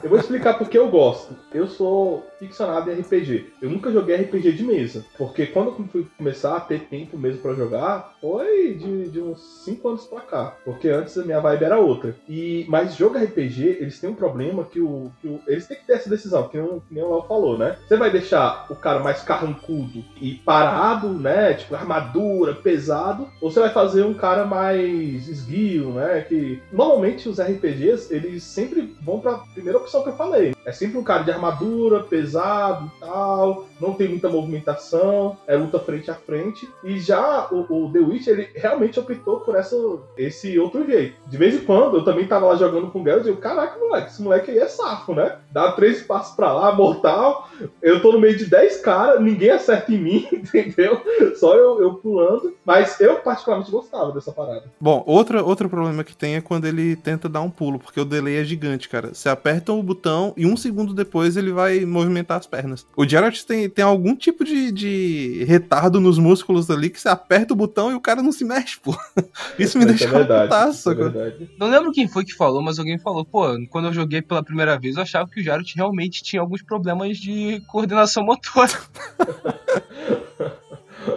Eu vou explicar porque eu gosto. Eu sou ficcionado em RPG. Eu nunca joguei RPG de mesa. Porque quando eu fui começar a ter tempo mesmo pra jogar, foi de, de uns 5 anos pra cá. Porque antes a minha vibe era outra. E, mas jogo RPG, eles têm um problema que o. Que o eles têm que ter essa decisão, que, que nem o Léo falou, né? Você vai deixar o cara mais carrancudo e parado, né? Tipo, armadura, pesado. Ou você vai fazer um cara mais esguio, né? Que normalmente os RPGs, eles sempre vão pra primeira opção que eu falei. É sempre um cara de armadura, pesado e tal, não tem muita movimentação, é luta frente a frente. E já o, o The Witch, ele realmente optou por essa, esse outro jeito. De vez em quando, eu também tava lá jogando com o Geralt e eu, caraca, moleque, esse moleque aí é safo, né? Dá três passos pra lá, mortal, eu tô no meio de dez caras, ninguém acerta em mim, entendeu? Só eu, eu pulando. Mas eu particularmente gostava dessa parada. Bom, outra, outro problema que tem é quando ele tenta dar um pulo, porque o delay é gigante, cara. Você aperta o botão e um segundo depois ele vai movimentar as pernas. O Geralt tem, tem algum tipo de, de retardo nos músculos ali que você aperta o botão e o cara não se mexe, pô. Isso me Isso deixa é verdade. putaço, isso é verdade. Não lembro quem foi que falou, mas alguém falou, pô, quando eu joguei pela primeira vez, eu achava que o Geralt realmente tinha alguns problemas de coordenação motora.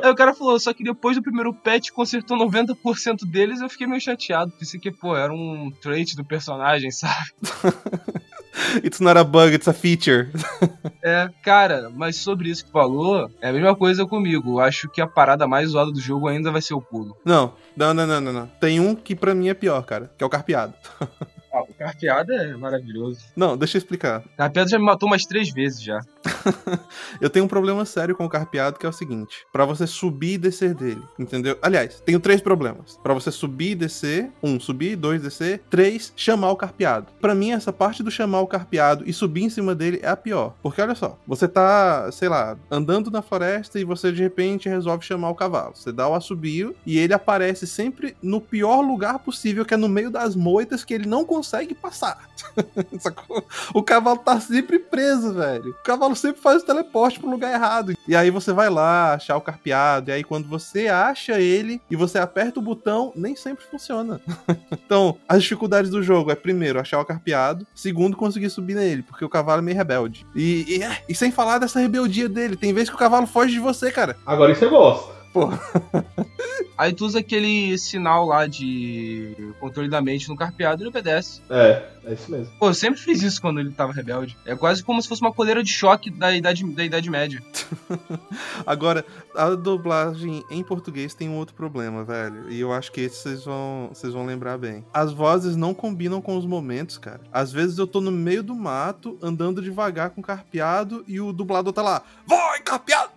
Aí o cara falou, só que depois do primeiro patch consertou 90% deles, eu fiquei meio chateado. Pensei que, pô, era um trait do personagem, sabe? It's not a bug, it's a feature. É, cara, mas sobre isso que falou, é a mesma coisa comigo. Eu acho que a parada mais zoada do jogo ainda vai ser o pulo. Não, não, não, não, não, não. Tem um que pra mim é pior, cara, que é o carpeado. Ah, o carpeado é maravilhoso. Não, deixa eu explicar. O carpeado já me matou umas três vezes já. Eu tenho um problema sério com o carpeado que é o seguinte: Pra você subir e descer dele, entendeu? Aliás, tenho três problemas. Pra você subir e descer, um, subir, dois, descer, três, chamar o carpeado. Pra mim essa parte do chamar o carpeado e subir em cima dele é a pior, porque olha só, você tá, sei lá, andando na floresta e você de repente resolve chamar o cavalo. Você dá o assobio e ele aparece sempre no pior lugar possível, que é no meio das moitas que ele não consegue passar. Sacou? O cavalo tá sempre preso, velho. O cavalo sempre faz o teleporte pro lugar errado. E aí você vai lá achar o carpeado. E aí quando você acha ele e você aperta o botão, nem sempre funciona. então, as dificuldades do jogo é primeiro achar o carpeado, segundo conseguir subir nele, porque o cavalo é meio rebelde. E, e, e sem falar dessa rebeldia dele, tem vezes que o cavalo foge de você, cara. Agora isso eu gosto. Porra. Aí tu usa aquele sinal lá de controle da mente no carpeado e ele obedece. É, é isso mesmo. Pô, eu sempre fiz isso quando ele tava rebelde. É quase como se fosse uma coleira de choque da idade, da idade média. Agora, a dublagem em português tem um outro problema, velho. E eu acho que esse vocês vão, vocês vão lembrar bem. As vozes não combinam com os momentos, cara. Às vezes eu tô no meio do mato, andando devagar com carpeado, e o dublador tá lá. Vai, carpeado!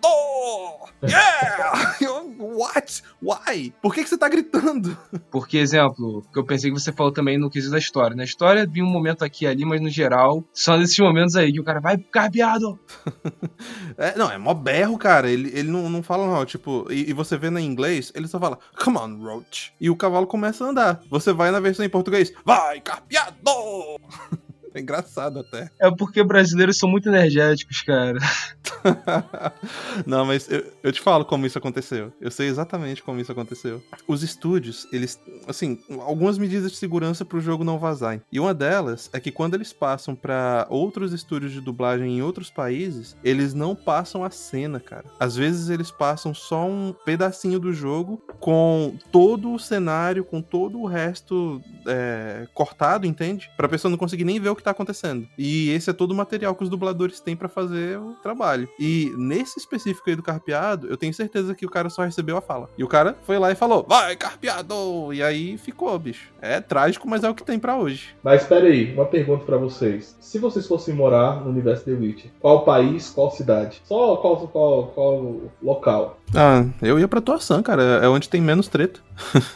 Yeah! What? Why? Por que, que você tá gritando? Porque, exemplo, que eu pensei que você falou também no quesito da história. Na história, vi um momento aqui e ali, mas no geral, são nesses momentos aí que o cara vai, carpeado! É, não, é mó berro, cara. Ele, ele não, não fala, não. Tipo, e, e você vê na inglês, ele só fala, come on, Roach. E o cavalo começa a andar. Você vai na versão em português, vai, carpeado! É engraçado até. É porque brasileiros são muito energéticos, cara. Não, mas eu, eu, te falo como isso aconteceu. Eu sei exatamente como isso aconteceu. Os estúdios, eles, assim, algumas medidas de segurança pro jogo não vazar. E uma delas é que quando eles passam para outros estúdios de dublagem em outros países, eles não passam a cena, cara. Às vezes eles passam só um pedacinho do jogo com todo o cenário, com todo o resto é, cortado, entende? Pra pessoa não conseguir nem ver o que tá acontecendo. E esse é todo o material que os dubladores têm para fazer o trabalho. E nesse específico aí do carpeado, eu tenho certeza que o cara só recebeu a fala. E o cara foi lá e falou: Vai, carpeado! E aí ficou, bicho. É trágico, mas é o que tem para hoje. Mas espera aí, uma pergunta para vocês. Se vocês fossem morar no universo The Witcher, qual país, qual cidade? Só qual, qual, qual local? Ah, eu ia pra Toação, cara. É onde tem menos treta.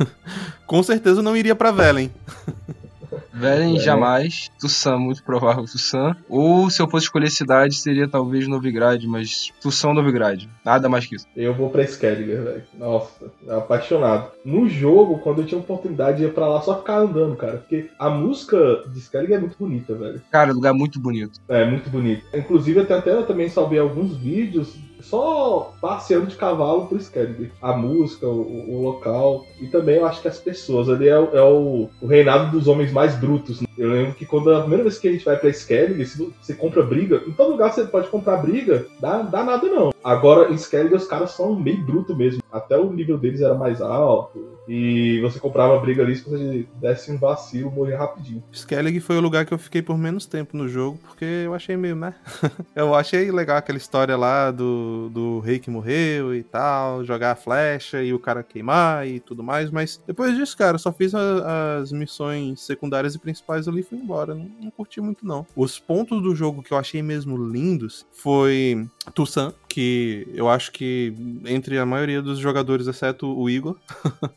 Com certeza eu não iria pra Velen. Velen, é. jamais. Tussan, muito provável Tussan. Ou se eu fosse escolher cidade, seria talvez Novigrad, mas Tussan ou Novigrad. Nada mais que isso. Eu vou pra Skelliger, velho. Nossa, apaixonado. No jogo, quando eu tinha oportunidade, ia pra lá só ficar andando, cara. Porque a música de Skelliger é muito bonita, velho. Cara, lugar muito bonito. É, muito bonito. Inclusive, até, até eu também salvei alguns vídeos só passeando de cavalo por Skellige. A música, o, o, local e também eu acho que as pessoas. Ali é, é o, o, reinado dos homens mais brutos. Né? Eu lembro que quando a primeira vez que a gente vai pra Skellige, se você compra briga, em todo lugar você pode comprar briga, dá, dá nada não. Agora em Skellige os caras são meio bruto mesmo. Até o nível deles era mais alto. E você comprava briga ali, se você desse um vacilo, morria rapidinho. Skellig foi o lugar que eu fiquei por menos tempo no jogo, porque eu achei meio, né? eu achei legal aquela história lá do, do rei que morreu e tal, jogar a flecha e o cara queimar e tudo mais, mas depois disso, cara, eu só fiz a, as missões secundárias e principais ali e fui embora. Não, não curti muito, não. Os pontos do jogo que eu achei mesmo lindos foi Tussan, que eu acho que entre a maioria dos jogadores, exceto o Igor,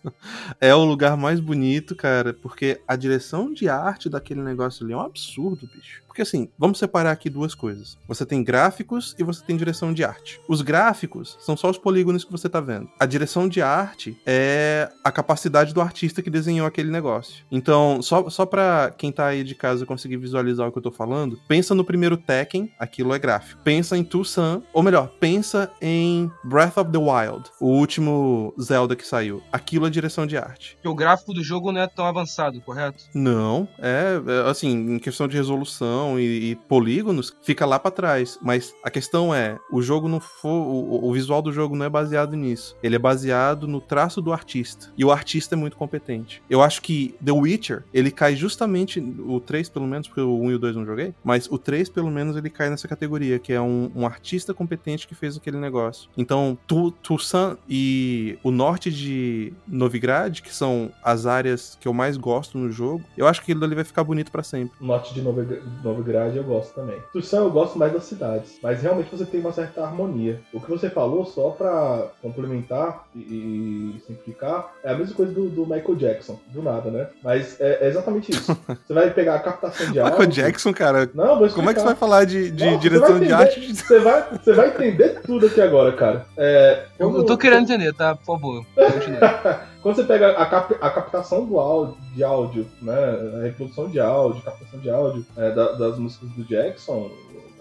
é o lugar mais bonito, cara, porque a direção de arte daquele negócio ali é um absurdo, bicho. Porque assim, vamos separar aqui duas coisas. Você tem gráficos e você tem direção de arte. Os gráficos são só os polígonos que você tá vendo. A direção de arte é a capacidade do artista que desenhou aquele negócio. Então, só, só pra quem tá aí de casa conseguir visualizar o que eu tô falando, pensa no primeiro Tekken, aquilo é gráfico. Pensa em Tucson, ou melhor, pensa em Breath of the Wild, o último Zelda que saiu. Aquilo é direção de arte. o gráfico do jogo não é tão avançado, correto? Não, é, é assim, em questão de resolução e, e polígonos, fica lá para trás. Mas a questão é, o jogo não for, o, o, visual do jogo não é baseado nisso. Ele é baseado no traço do artista. E o artista é muito competente. Eu acho que The Witcher, ele cai justamente o 3 pelo menos, porque o 1 e o 2 não joguei, mas o 3 pelo menos ele cai nessa categoria, que é um, um artista competente que fez aquele negócio. Então, Tucson e o norte de Novigrad, que são as áreas que eu mais gosto no jogo, eu acho que ele ali vai ficar bonito para sempre. O norte de Novigrad Novigrad eu gosto também. Tucson eu gosto mais das cidades, mas realmente você tem uma certa harmonia. O que você falou, só pra complementar e, e simplificar, é a mesma coisa do, do, Michael Jackson, do nada, né? Mas é, é exatamente isso. Você vai pegar a captação de áudio... Michael Jackson, cara, Não, vou como é que você vai falar de, de Não, direção entender, de arte? Você vai, você vai entender tudo aqui agora, cara. É, eu, eu tô querendo entender, tá? Por favor, continue. Quando você pega a, cap a captação do áudio, de áudio, né, a reprodução de áudio, captação de áudio é, da, das músicas do Jackson,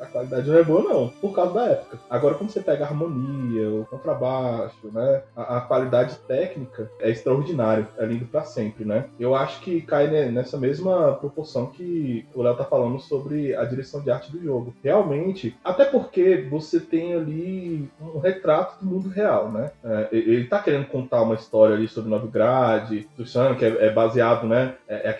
a qualidade não é boa, não, por causa da época. Agora, quando você pega a harmonia, o contrabaixo, né, a, a qualidade técnica é extraordinário, é lindo para sempre, né? Eu acho que cai nessa mesma proporção que o Léo tá falando sobre a direção de arte do jogo. Realmente, até porque você tem ali um retrato do mundo real, né? É, ele tá querendo contar uma história ali sobre Novigrad, Tucson, que é, é, baseado, né? É, é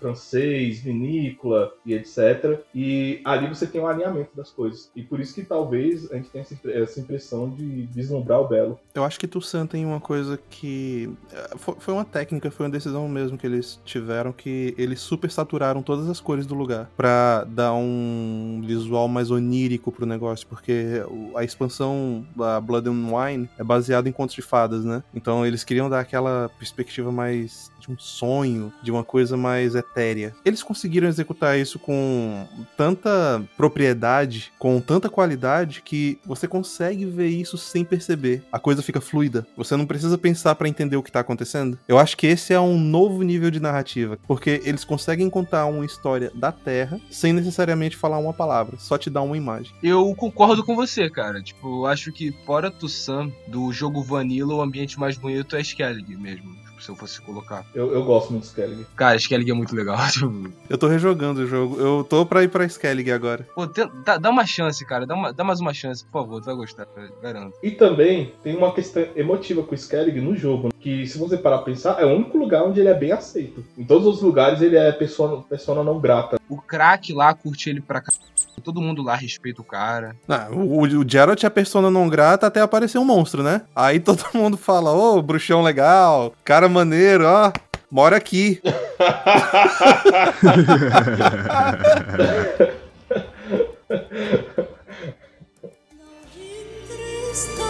francês, vinícola e etc. E ali você tem um alinhamento das coisas. E por isso que talvez a gente tenha essa impressão de vislumbrar o belo. Eu acho que Toussaint tem uma coisa que. Eh, foi uma técnica, foi uma decisão mesmo que eles tiveram, que eles super saturaram todas as cores do lugar para dar um visual mais onírico pro negócio, porque a expansão da Blood and Wine é baseada em contos de fadas, né? Então eles queriam dar aquela perspectiva mais de um sonho, de uma coisa mais etérea. Eles conseguiram executar isso com tanta propriedade, com tanta qualidade, que você consegue ver isso sem perceber. A coisa fica fluida. Você não precisa pensar para entender o que tá acontecendo. Eu acho que esse é um novo nível de narrativa, porque eles conseguem contar uma história da Terra sem necessariamente falar uma palavra, só te dar uma imagem. Eu concordo com você, cara. Tipo, eu acho que fora Tussan, do jogo Vanilla, o ambiente mais bonito é Skellig mesmo se eu fosse colocar. Eu, eu gosto muito de Skellig. Cara, Skellig é muito legal. Tipo. eu tô rejogando o jogo. Eu tô pra ir pra Skellig agora. Pô, tem, dá, dá, uma chance, cara. Dá, uma, dá mais uma chance, por favor. Tu vai gostar, garanto. E também tem uma questão emotiva com o Skellig no jogo. Que se você parar pra pensar, é o único lugar onde ele é bem aceito. Em todos os lugares ele é persona, persona não grata. O crack lá curte ele pra cá. Todo mundo lá respeita o cara. Ah, não, o, o Geralt é persona não grata até aparecer um monstro, né? Aí todo mundo fala, ô, oh, bruxão legal, cara maneiro, ó, mora aqui. Stop.